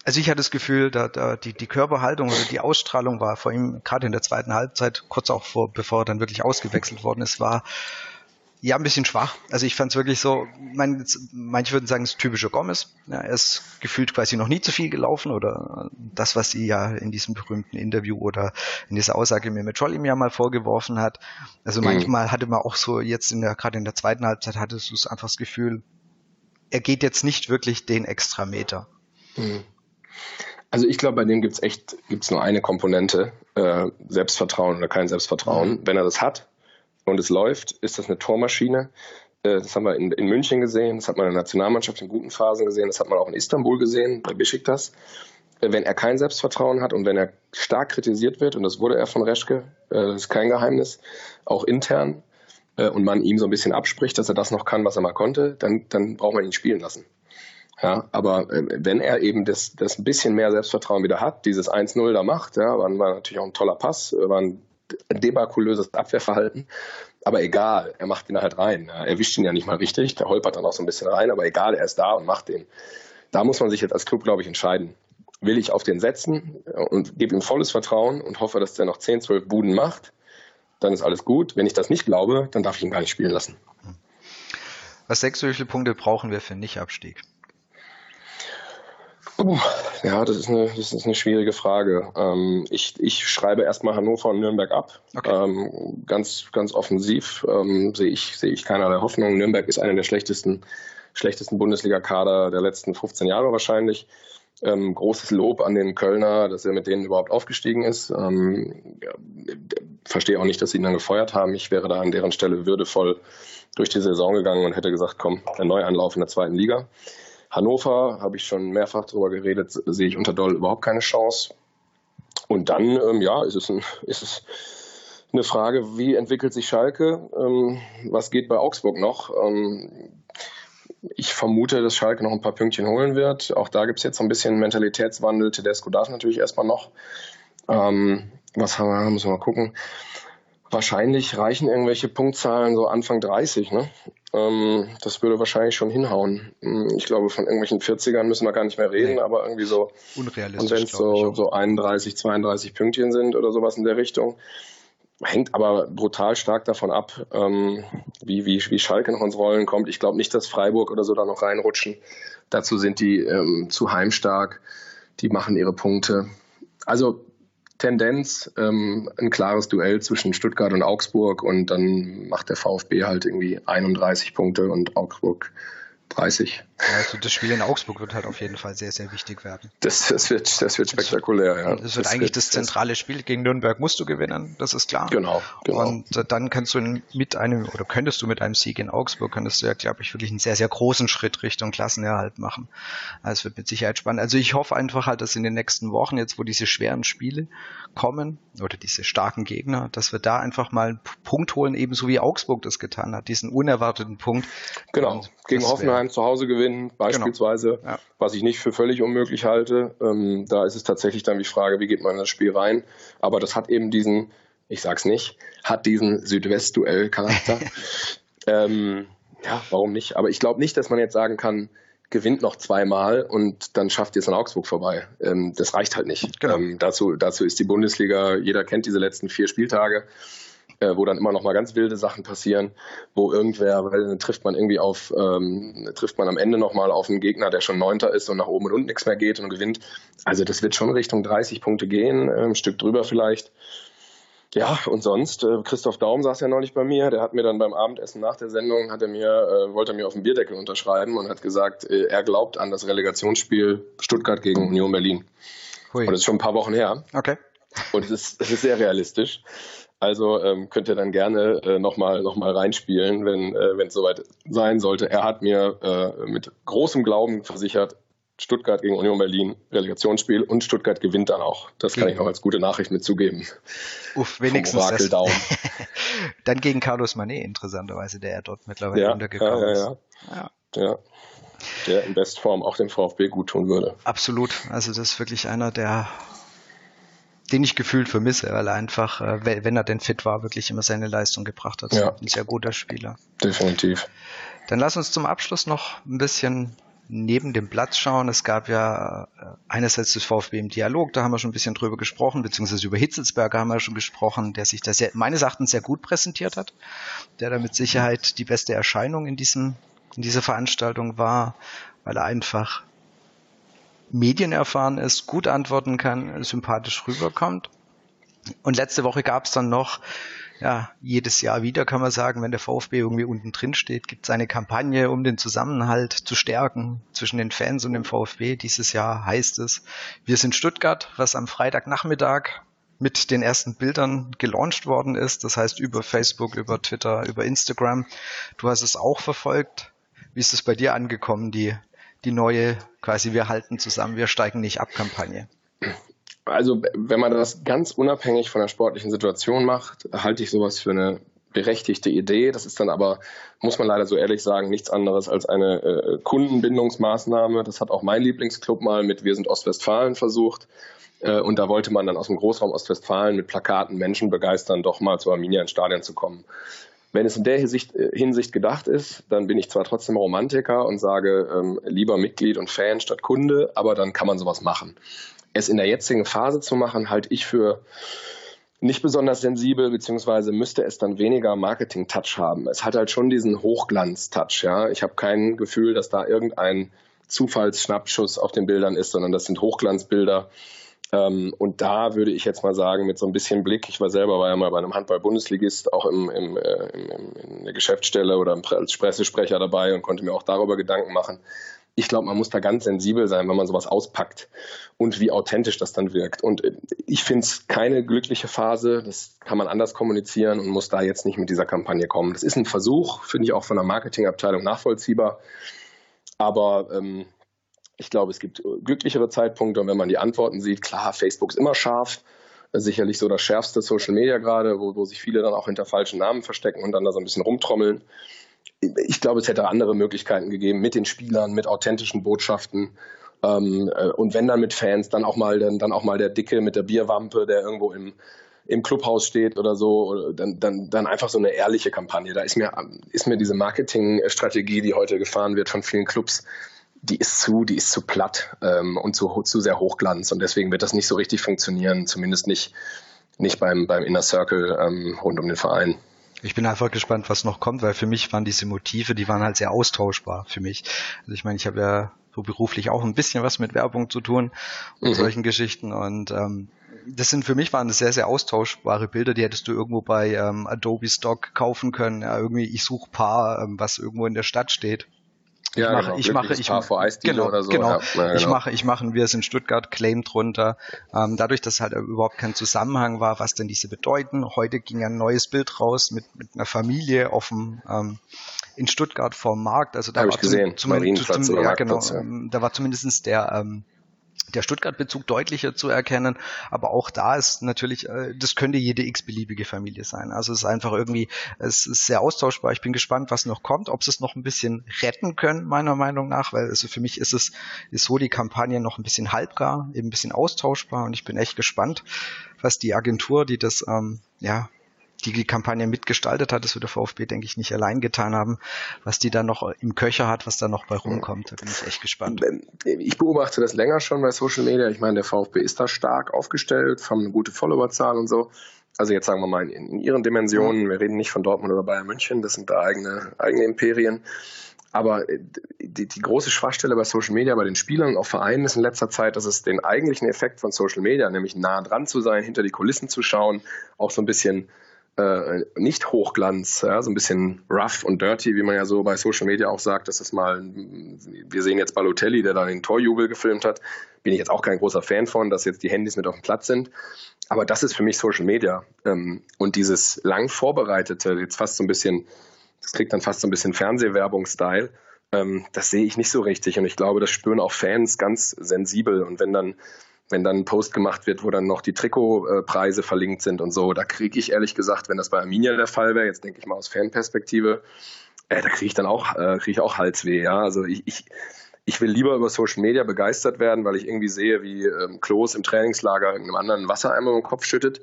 also ich hatte das Gefühl, da, da die, die Körperhaltung oder die Ausstrahlung war vor ihm gerade in der zweiten Halbzeit, kurz auch vor, bevor er dann wirklich ausgewechselt worden ist, war ja, ein bisschen schwach. Also ich fand es wirklich so, mein, manche würden sagen, es ist typischer Gomez. Ja, er ist gefühlt quasi noch nie zu viel gelaufen oder das, was sie ja in diesem berühmten Interview oder in dieser Aussage mir mit Troll ihm ja mal vorgeworfen hat. Also mhm. manchmal hatte man auch so jetzt in der, gerade in der zweiten Halbzeit hattest du es einfach das Gefühl, er geht jetzt nicht wirklich den extra Meter. Mhm.
Also ich glaube, bei dem gibt's echt, gibt's nur eine Komponente, äh, Selbstvertrauen oder kein Selbstvertrauen. Mhm. Wenn er das hat, und es läuft, ist das eine Tormaschine. Äh, das haben wir in, in, München gesehen, das hat man in der Nationalmannschaft in guten Phasen gesehen, das hat man auch in Istanbul gesehen, bei Besiktas. Äh, wenn er kein Selbstvertrauen hat und wenn er stark kritisiert wird, und das wurde er von Reschke, äh, das ist kein Geheimnis, auch intern, und man ihm so ein bisschen abspricht, dass er das noch kann, was er mal konnte, dann, dann braucht man ihn spielen lassen. Ja, aber wenn er eben das, das ein bisschen mehr Selbstvertrauen wieder hat, dieses 1-0 da macht, ja, war, war natürlich auch ein toller Pass, war ein debakulöses Abwehrverhalten. Aber egal, er macht ihn halt rein. Er erwischt ihn ja nicht mal richtig, der holpert dann auch so ein bisschen rein, aber egal, er ist da und macht den. Da muss man sich jetzt als Club, glaube ich, entscheiden. Will ich auf den setzen und gebe ihm volles Vertrauen und hoffe, dass der noch 10, 12 Buden macht, dann ist alles gut. Wenn ich das nicht glaube, dann darf ich ihn gar nicht spielen lassen.
Was sechs, viele Punkte brauchen wir für Nicht-Abstieg?
Ja, das ist eine, das ist eine schwierige Frage. Ähm, ich, ich schreibe erstmal Hannover und Nürnberg ab. Okay. Ähm, ganz, ganz offensiv ähm, sehe ich, sehe ich keinerlei Hoffnung. Nürnberg ist einer der schlechtesten, schlechtesten Bundesliga-Kader der letzten 15 Jahre wahrscheinlich. Ähm, großes Lob an den Kölner, dass er mit denen überhaupt aufgestiegen ist. Ähm, ja, verstehe auch nicht, dass sie ihn dann gefeuert haben. Ich wäre da an deren Stelle würdevoll durch die Saison gegangen und hätte gesagt, komm, ein Neuanlauf in der zweiten Liga. Hannover, habe ich schon mehrfach darüber geredet, sehe ich unter Doll überhaupt keine Chance. Und dann, ähm, ja, ist es, ein, (laughs) ist es eine Frage, wie entwickelt sich Schalke? Ähm, was geht bei Augsburg noch? Ähm, ich vermute, dass Schalke noch ein paar Pünktchen holen wird. Auch da gibt es jetzt so ein bisschen Mentalitätswandel. Tedesco darf natürlich erstmal noch. Ähm, was haben wir, müssen wir mal gucken. Wahrscheinlich reichen irgendwelche Punktzahlen so Anfang 30, ne? Ähm, das würde wahrscheinlich schon hinhauen. Hm, ich glaube, von irgendwelchen 40ern müssen wir gar nicht mehr reden, nee. aber irgendwie so.
Unrealistisch.
Und wenn es so, so 31, 32 Pünktchen sind oder sowas in der Richtung. Hängt aber brutal stark davon ab, ähm, wie, wie, wie Schalke noch ins Rollen kommt. Ich glaube nicht, dass Freiburg oder so da noch reinrutschen. Dazu sind die ähm, zu heimstark. Die machen ihre Punkte. Also Tendenz, ähm, ein klares Duell zwischen Stuttgart und Augsburg und dann macht der VfB halt irgendwie 31 Punkte und Augsburg 30.
Also das Spiel in Augsburg wird halt auf jeden Fall sehr, sehr wichtig werden.
Das, das, wird, das wird spektakulär, ja.
Das wird das eigentlich wird, das zentrale Spiel. Gegen Nürnberg musst du gewinnen, das ist klar.
Genau, genau.
Und dann kannst du mit einem, oder könntest du mit einem Sieg in Augsburg, könntest du ja, glaube ich, wirklich einen sehr, sehr großen Schritt Richtung Klassenerhalt machen. Also es wird mit Sicherheit spannend. Also ich hoffe einfach halt, dass in den nächsten Wochen, jetzt wo diese schweren Spiele kommen, oder diese starken Gegner, dass wir da einfach mal einen Punkt holen, ebenso wie Augsburg das getan hat, diesen unerwarteten Punkt.
Genau, gegen Hoffenheim zu Hause gewinnen, genau. beispielsweise, genau. ja. was ich nicht für völlig unmöglich halte. Ähm, da ist es tatsächlich dann die Frage, wie geht man in das Spiel rein. Aber das hat eben diesen, ich sag's nicht, hat diesen Südwest-Duell-Charakter. (laughs) ähm, ja, warum nicht? Aber ich glaube nicht, dass man jetzt sagen kann, gewinnt noch zweimal und dann schafft ihr es an Augsburg vorbei. Ähm, das reicht halt nicht. Genau. Ähm, dazu, dazu ist die Bundesliga, jeder kennt diese letzten vier Spieltage äh, wo dann immer noch mal ganz wilde Sachen passieren, wo irgendwer, weil dann trifft man irgendwie auf, ähm, trifft man am Ende noch mal auf einen Gegner, der schon Neunter ist und nach oben und unten nichts mehr geht und gewinnt. Also das wird schon Richtung 30 Punkte gehen, äh, ein Stück drüber vielleicht. Ja, und sonst, äh, Christoph Daum saß ja neulich bei mir, der hat mir dann beim Abendessen nach der Sendung, hat er mir, äh, wollte er mir auf dem Bierdeckel unterschreiben und hat gesagt, äh, er glaubt an das Relegationsspiel Stuttgart gegen Union Berlin. Hui. Und das ist schon ein paar Wochen her.
Okay.
Und es ist, es ist sehr realistisch. Also ähm, könnt ihr dann gerne äh, nochmal noch mal reinspielen, wenn äh, es soweit sein sollte. Er hat mir äh, mit großem Glauben versichert, Stuttgart gegen Union Berlin, Relegationsspiel und Stuttgart gewinnt dann auch. Das kann ich noch als gute Nachricht mitzugeben.
Uff, wenigstens das. Daumen. (laughs) dann gegen Carlos Manet, interessanterweise, der ja dort mittlerweile
ja,
untergekommen
ja, ja, ja. ja. ja. Der in Bestform auch dem VfB gut tun würde.
Absolut. Also das ist wirklich einer, der den ich gefühlt vermisse, weil er einfach, äh, wenn er denn fit war, wirklich immer seine Leistung gebracht hat. Ja. Ein sehr guter Spieler.
Definitiv.
Dann lass uns zum Abschluss noch ein bisschen neben dem Platz schauen. Es gab ja äh, einerseits das VfB im Dialog, da haben wir schon ein bisschen drüber gesprochen, beziehungsweise über Hitzelsberger haben wir schon gesprochen, der sich da sehr, meines Erachtens sehr gut präsentiert hat, der da mit Sicherheit die beste Erscheinung in diesem, in dieser Veranstaltung war, weil er einfach medienerfahren ist, gut antworten kann, sympathisch rüberkommt. Und letzte Woche gab es dann noch ja, jedes Jahr wieder kann man sagen, wenn der VfB irgendwie unten drin steht, gibt es eine Kampagne, um den Zusammenhalt zu stärken zwischen den Fans und dem VfB. Dieses Jahr heißt es, wir sind Stuttgart, was am Freitagnachmittag mit den ersten Bildern gelauncht worden ist. Das heißt über Facebook, über Twitter, über Instagram. Du hast es auch verfolgt. Wie ist es bei dir angekommen, die, die neue quasi Wir halten zusammen, wir steigen nicht ab Kampagne?
Also wenn man das ganz unabhängig von der sportlichen Situation macht, halte ich sowas für eine berechtigte Idee. Das ist dann aber, muss man leider so ehrlich sagen, nichts anderes als eine äh, Kundenbindungsmaßnahme. Das hat auch mein Lieblingsclub mal mit Wir sind Ostwestfalen versucht. Äh, und da wollte man dann aus dem Großraum Ostwestfalen mit Plakaten Menschen begeistern, doch mal zu Arminia ins Stadion zu kommen. Wenn es in der Hinsicht, äh, Hinsicht gedacht ist, dann bin ich zwar trotzdem Romantiker und sage ähm, lieber Mitglied und Fan statt Kunde, aber dann kann man sowas machen es in der jetzigen Phase zu machen, halte ich für nicht besonders sensibel, beziehungsweise müsste es dann weniger Marketing-Touch haben. Es hat halt schon diesen Hochglanz-Touch, ja. Ich habe kein Gefühl, dass da irgendein Zufallsschnappschuss auf den Bildern ist, sondern das sind Hochglanzbilder. Ähm, und da würde ich jetzt mal sagen, mit so ein bisschen Blick, ich war selber war ja mal bei einem Handball-Bundesligist, auch im, im, äh, im, in der Geschäftsstelle oder als Pressesprecher dabei und konnte mir auch darüber Gedanken machen ich glaube, man muss da ganz sensibel sein, wenn man sowas auspackt und wie authentisch das dann wirkt. Und äh, ich finde es keine glückliche Phase. Das kann man anders kommunizieren und muss da jetzt nicht mit dieser Kampagne kommen. Das ist ein Versuch, finde ich auch von der Marketingabteilung nachvollziehbar. Aber ähm, ich glaube, es gibt glücklichere Zeitpunkte und wenn man die Antworten sieht, klar, Facebook ist immer scharf. Sicherlich so das schärfste Social Media gerade, wo, wo sich viele dann auch hinter falschen Namen verstecken und dann da so ein bisschen rumtrommeln ich glaube, es hätte andere Möglichkeiten gegeben mit den Spielern, mit authentischen Botschaften. Ähm, äh, und wenn dann mit Fans, dann auch mal dann, dann auch mal der Dicke mit der Bierwampe, der irgendwo im, im Clubhaus steht oder so, dann, dann, dann einfach so eine ehrliche Kampagne. Da ist mir, ist mir diese Marketingstrategie, die heute gefahren wird von vielen Clubs, die ist zu, die ist zu platt ähm, und zu, zu sehr hochglanz und deswegen wird das nicht so richtig funktionieren, zumindest nicht, nicht beim, beim Inner Circle ähm, rund um den Verein.
Ich bin einfach gespannt, was noch kommt, weil für mich waren diese Motive, die waren halt sehr austauschbar für mich. Also ich meine, ich habe ja so beruflich auch ein bisschen was mit Werbung zu tun und mhm. solchen Geschichten und ähm, das sind für mich waren das sehr, sehr austauschbare Bilder, die hättest du irgendwo bei ähm, Adobe Stock kaufen können. Ja, irgendwie, ich suche Paar, ähm, was irgendwo in der Stadt steht.
Ja,
ich mache,
genau.
ich mache, ich
mache,
genau,
oder so.
genau.
Ja,
genau. Ich mache, ich mache, wir sind Stuttgart, Claim drunter. Ähm, dadurch, dass halt überhaupt kein Zusammenhang war, was denn diese bedeuten. Heute ging ein neues Bild raus mit, mit einer Familie auf dem, ähm, in Stuttgart vorm Markt. Also da
Hab
war
ich gesehen,
zum, zum, zum, ja, genau, ja. da war zumindestens der, ähm, der Stuttgart-Bezug deutlicher zu erkennen. Aber auch da ist natürlich, äh, das könnte jede x-beliebige Familie sein. Also es ist einfach irgendwie, es ist sehr austauschbar. Ich bin gespannt, was noch kommt, ob sie es noch ein bisschen retten können, meiner Meinung nach, weil also für mich ist es, ist so die Kampagne noch ein bisschen halbgar, eben ein bisschen austauschbar und ich bin echt gespannt, was die Agentur, die das, ähm, ja, die die Kampagne mitgestaltet hat, das wird der VfB, denke ich, nicht allein getan haben, was die da noch im Köcher hat, was da noch bei rumkommt. Da bin ich echt gespannt.
Ich beobachte das länger schon bei Social Media. Ich meine, der VfB ist da stark aufgestellt, haben eine gute Followerzahl und so. Also jetzt sagen wir mal in, in ihren Dimensionen, wir reden nicht von Dortmund oder Bayern München, das sind da eigene, eigene Imperien. Aber äh, die, die große Schwachstelle bei Social Media, bei den Spielern und auch Vereinen ist in letzter Zeit, dass es den eigentlichen Effekt von Social Media, nämlich nah dran zu sein, hinter die Kulissen zu schauen, auch so ein bisschen äh, nicht Hochglanz, ja, so ein bisschen rough und dirty, wie man ja so bei Social Media auch sagt, das mal, wir sehen jetzt Balotelli, der da den Torjubel gefilmt hat, bin ich jetzt auch kein großer Fan von, dass jetzt die Handys mit auf dem Platz sind. Aber das ist für mich Social Media. Ähm, und dieses lang vorbereitete, jetzt fast so ein bisschen, das kriegt dann fast so ein bisschen Fernsehwerbung-Style, ähm, das sehe ich nicht so richtig. Und ich glaube, das spüren auch Fans ganz sensibel. Und wenn dann wenn dann ein Post gemacht wird, wo dann noch die Trikotpreise verlinkt sind und so, da kriege ich ehrlich gesagt, wenn das bei Arminia der Fall wäre, jetzt denke ich mal aus Fanperspektive, äh, da kriege ich dann auch, äh, kriege ich auch Halsweh, ja. Also ich, ich, ich will lieber über Social Media begeistert werden, weil ich irgendwie sehe, wie ähm, Klos im Trainingslager irgendeinem anderen Wassereimer im Kopf schüttet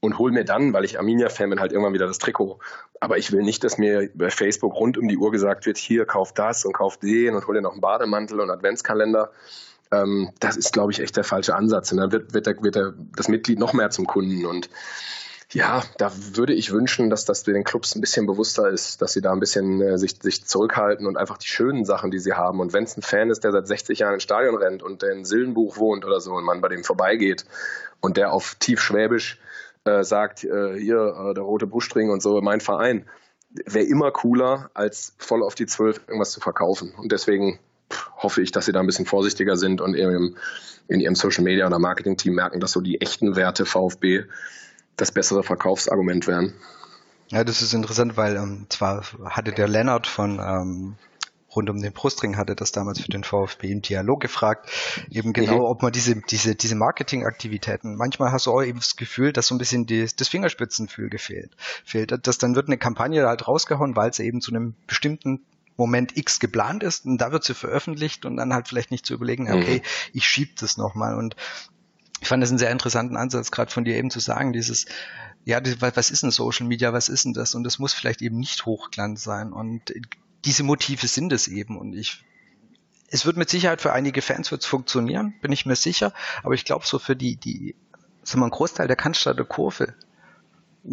und hol mir dann, weil ich Arminia-Fan bin, halt irgendwann wieder das Trikot. Aber ich will nicht, dass mir bei Facebook rund um die Uhr gesagt wird, hier, kauf das und kauf den und hol dir noch einen Bademantel und Adventskalender ähm, das ist, glaube ich, echt der falsche Ansatz. Und dann wird, wird, der, wird der, das Mitglied noch mehr zum Kunden. Und ja, da würde ich wünschen, dass das den Clubs ein bisschen bewusster ist, dass sie da ein bisschen äh, sich, sich zurückhalten und einfach die schönen Sachen, die sie haben. Und wenn es ein Fan ist, der seit 60 Jahren ins Stadion rennt und in Sillenbuch wohnt oder so und man bei dem vorbeigeht und der auf tief Schwäbisch äh, sagt, äh, hier, äh, der rote Buschring und so, mein Verein, wäre immer cooler, als voll auf die Zwölf irgendwas zu verkaufen. Und deswegen hoffe ich, dass sie da ein bisschen vorsichtiger sind und in ihrem, in ihrem Social Media oder Marketing Team merken, dass so die echten Werte VfB das bessere Verkaufsargument wären.
Ja, das ist interessant, weil ähm, zwar hatte der Lennart von ähm, rund um den Brustring hatte das damals für den VfB im Dialog gefragt, eben genau, mhm. ob man diese, diese, diese Marketingaktivitäten, manchmal hast du auch eben das Gefühl, dass so ein bisschen die, das Fingerspitzengefühl gefehlt, fehlt. dass dann wird eine Kampagne halt rausgehauen, weil sie eben zu einem bestimmten Moment X geplant ist und da wird sie veröffentlicht und dann halt vielleicht nicht zu überlegen, mhm. okay, mhm. ich schieb das nochmal und ich fand das einen sehr interessanten Ansatz, gerade von dir eben zu sagen, dieses, ja, was ist denn Social Media, was ist denn das? Und das muss vielleicht eben nicht Hochglanz sein. Und diese Motive sind es eben. Und ich, es wird mit Sicherheit für einige Fans wird's funktionieren, bin ich mir sicher. Aber ich glaube, so für die, die, sagen wir, ein Großteil der Cannstatter Kurve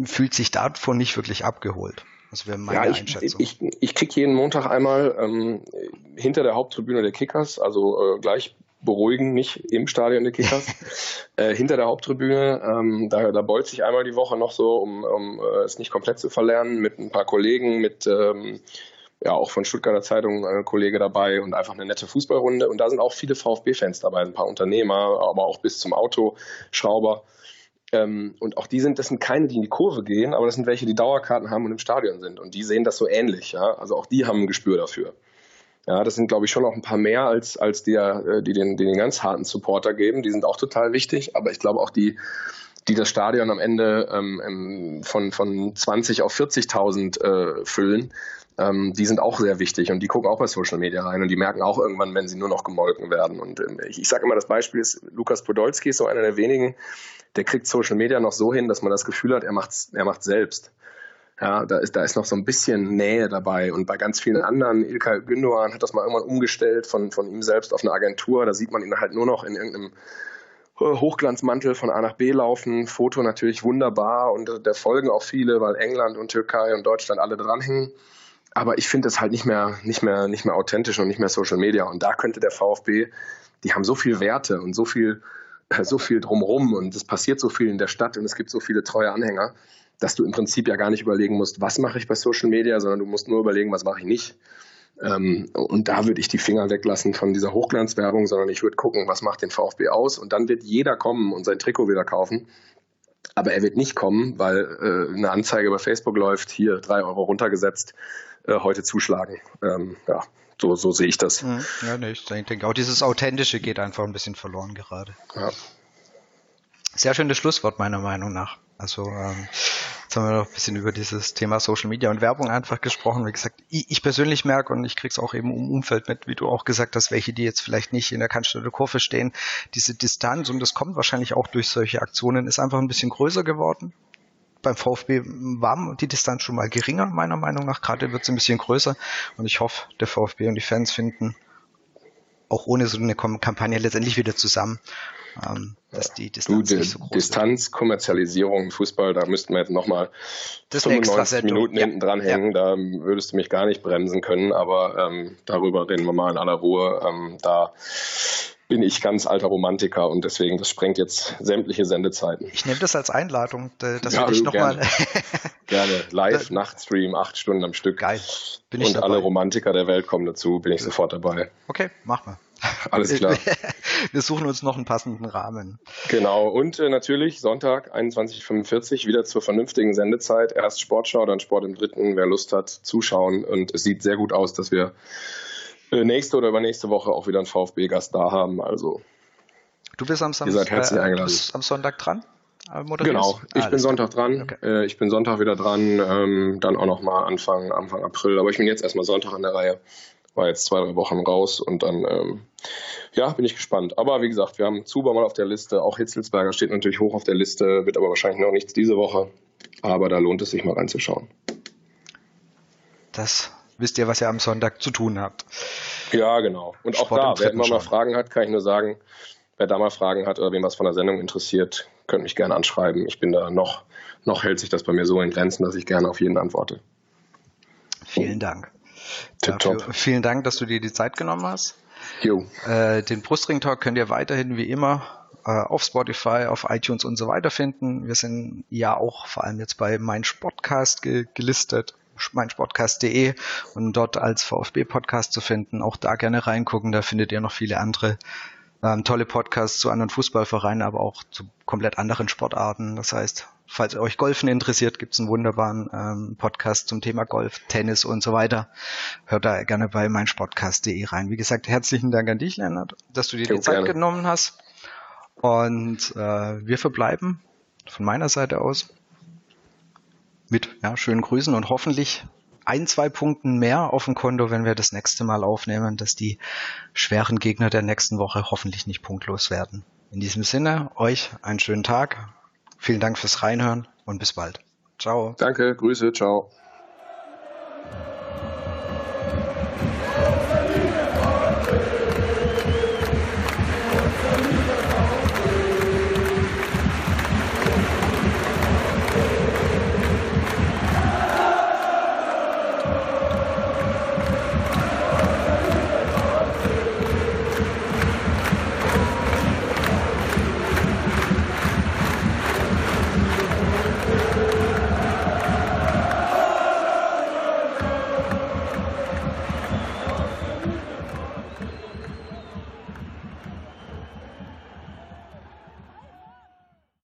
fühlt sich davon nicht wirklich abgeholt. Das wäre meine
ja, ich,
Einschätzung.
Ich, ich, ich kriege jeden Montag einmal ähm, hinter der Haupttribüne der Kickers, also äh, gleich beruhigen, nicht im Stadion der Kickers, (laughs) äh, hinter der Haupttribüne. Ähm, da, da bolzt sich einmal die Woche noch so, um, um äh, es nicht komplett zu verlernen, mit ein paar Kollegen, mit ähm, ja auch von Stuttgarter Zeitung ein Kollege dabei und einfach eine nette Fußballrunde. Und da sind auch viele VfB-Fans dabei, ein paar Unternehmer, aber auch bis zum Autoschrauber. Ähm, und auch die sind, das sind keine, die in die Kurve gehen, aber das sind welche, die Dauerkarten haben und im Stadion sind. Und die sehen das so ähnlich. Ja? Also auch die haben ein Gespür dafür. Ja, das sind, glaube ich, schon noch ein paar mehr als, als die, äh, die den, den ganz harten Supporter geben. Die sind auch total wichtig. Aber ich glaube auch die, die das Stadion am Ende ähm, von, von 20 auf 40.000 äh, füllen, ähm, die sind auch sehr wichtig und die gucken auch bei Social Media rein und die merken auch irgendwann, wenn sie nur noch gemolken werden. Und ähm, ich, ich sage immer, das Beispiel ist, Lukas Podolski ist so einer der wenigen, der kriegt Social Media noch so hin, dass man das Gefühl hat, er macht's, er macht selbst. Ja, da ist, da ist noch so ein bisschen Nähe dabei. Und bei ganz vielen anderen, Ilkay Gündogan hat das mal irgendwann umgestellt von, von ihm selbst auf eine Agentur. Da sieht man ihn halt nur noch in irgendeinem Hochglanzmantel von A nach B laufen. Foto natürlich wunderbar und da folgen auch viele, weil England und Türkei und Deutschland alle dranhängen. Aber ich finde es halt nicht mehr, nicht mehr, nicht mehr authentisch und nicht mehr Social Media. Und da könnte der VfB, die haben so viel Werte und so viel so viel drumrum und es passiert so viel in der Stadt und es gibt so viele treue Anhänger, dass du im Prinzip ja gar nicht überlegen musst, was mache ich bei Social Media, sondern du musst nur überlegen, was mache ich nicht. Ähm, und da würde ich die Finger weglassen von dieser Hochglanzwerbung, sondern ich würde gucken, was macht den VfB aus und dann wird jeder kommen und sein Trikot wieder kaufen. Aber er wird nicht kommen, weil äh, eine Anzeige bei Facebook läuft, hier drei Euro runtergesetzt, äh, heute zuschlagen. Ähm, ja, so, so sehe ich das.
Mhm. Ja, nee, ich denke auch dieses Authentische geht einfach ein bisschen verloren gerade. Ja. Sehr schönes Schlusswort meiner Meinung nach. Also ähm, jetzt haben wir noch ein bisschen über dieses Thema Social Media und Werbung einfach gesprochen. Wie gesagt, ich, ich persönlich merke und ich krieg's auch eben im Umfeld mit, wie du auch gesagt hast, welche, die jetzt vielleicht nicht in der Cannstatter Kurve stehen, diese Distanz und das kommt wahrscheinlich auch durch solche Aktionen, ist einfach ein bisschen größer geworden beim VfB war die Distanz schon mal geringer, meiner Meinung nach. Gerade wird es ein bisschen größer. Und ich hoffe, der VfB und die Fans finden auch ohne so eine Kampagne letztendlich wieder zusammen. Ähm, dass die
Distanz du, nicht so groß Distanz, Kommerzialisierung im Fußball, da müssten wir jetzt nochmal 95 Minuten ja. hinten dran hängen. Ja. Da würdest du mich gar nicht bremsen können, aber ähm, darüber reden wir mal in aller Ruhe. Ähm, da bin ich ganz alter Romantiker und deswegen, das sprengt jetzt sämtliche Sendezeiten.
Ich nehme das als Einladung, dass ja, wir dich nochmal.
Gerne. (laughs) Live, Nachtstream, acht Stunden am Stück.
Geil.
Bin ich und dabei. alle Romantiker der Welt kommen dazu, bin ich sofort dabei.
Okay, mach mal. (laughs)
Alles klar. (laughs)
Wir suchen uns noch einen passenden Rahmen.
Genau. Und äh, natürlich Sonntag 21.45 wieder zur vernünftigen Sendezeit. Erst Sportschau, dann Sport im Dritten. Wer Lust hat, zuschauen. Und es sieht sehr gut aus, dass wir äh, nächste oder übernächste Woche auch wieder einen VfB-Gast da haben. Also
du bist am, Sam
seid herzlich
äh,
eingeladen.
bist am Sonntag dran?
Äh, genau, ich ah, bin Sonntag dran. Okay. Äh, ich bin Sonntag wieder dran, ähm, dann auch nochmal Anfang, Anfang April. Aber ich bin jetzt erstmal Sonntag an der Reihe. War jetzt zwei, drei Wochen raus und dann, ähm, ja, bin ich gespannt. Aber wie gesagt, wir haben Zuber mal auf der Liste. Auch Hitzelsberger steht natürlich hoch auf der Liste, wird aber wahrscheinlich noch nichts diese Woche. Aber da lohnt es sich mal reinzuschauen.
Das wisst ihr, was ihr am Sonntag zu tun habt.
Ja, genau. Und Sport auch da, wer immer mal Fragen hat, kann ich nur sagen, wer da mal Fragen hat oder wem was von der Sendung interessiert, könnt mich gerne anschreiben. Ich bin da noch, noch hält sich das bei mir so in Grenzen, dass ich gerne auf jeden antworte.
Vielen Dank. Dafür, vielen Dank, dass du dir die Zeit genommen hast. Jo. Äh, den Brustring Talk könnt ihr weiterhin wie immer äh, auf Spotify, auf iTunes und so weiter finden. Wir sind ja auch vor allem jetzt bei mein Sportcast ge gelistet meinsportcast.de und dort als VfB-Podcast zu finden. Auch da gerne reingucken, da findet ihr noch viele andere ähm, tolle Podcasts zu anderen Fußballvereinen, aber auch zu komplett anderen Sportarten. Das heißt, falls euch Golfen interessiert, gibt es einen wunderbaren ähm, Podcast zum Thema Golf, Tennis und so weiter. Hört da gerne bei meinsportcast.de rein. Wie gesagt, herzlichen Dank an dich, Lennart, dass du dir die Zeit gerne. genommen hast. Und äh, wir verbleiben von meiner Seite aus mit ja, schönen Grüßen und hoffentlich ein, zwei Punkten mehr auf dem Konto, wenn wir das nächste Mal aufnehmen, dass die schweren Gegner der nächsten Woche hoffentlich nicht punktlos werden. In diesem Sinne, euch einen schönen Tag. Vielen Dank fürs Reinhören und bis bald. Ciao.
Danke, Grüße, ciao.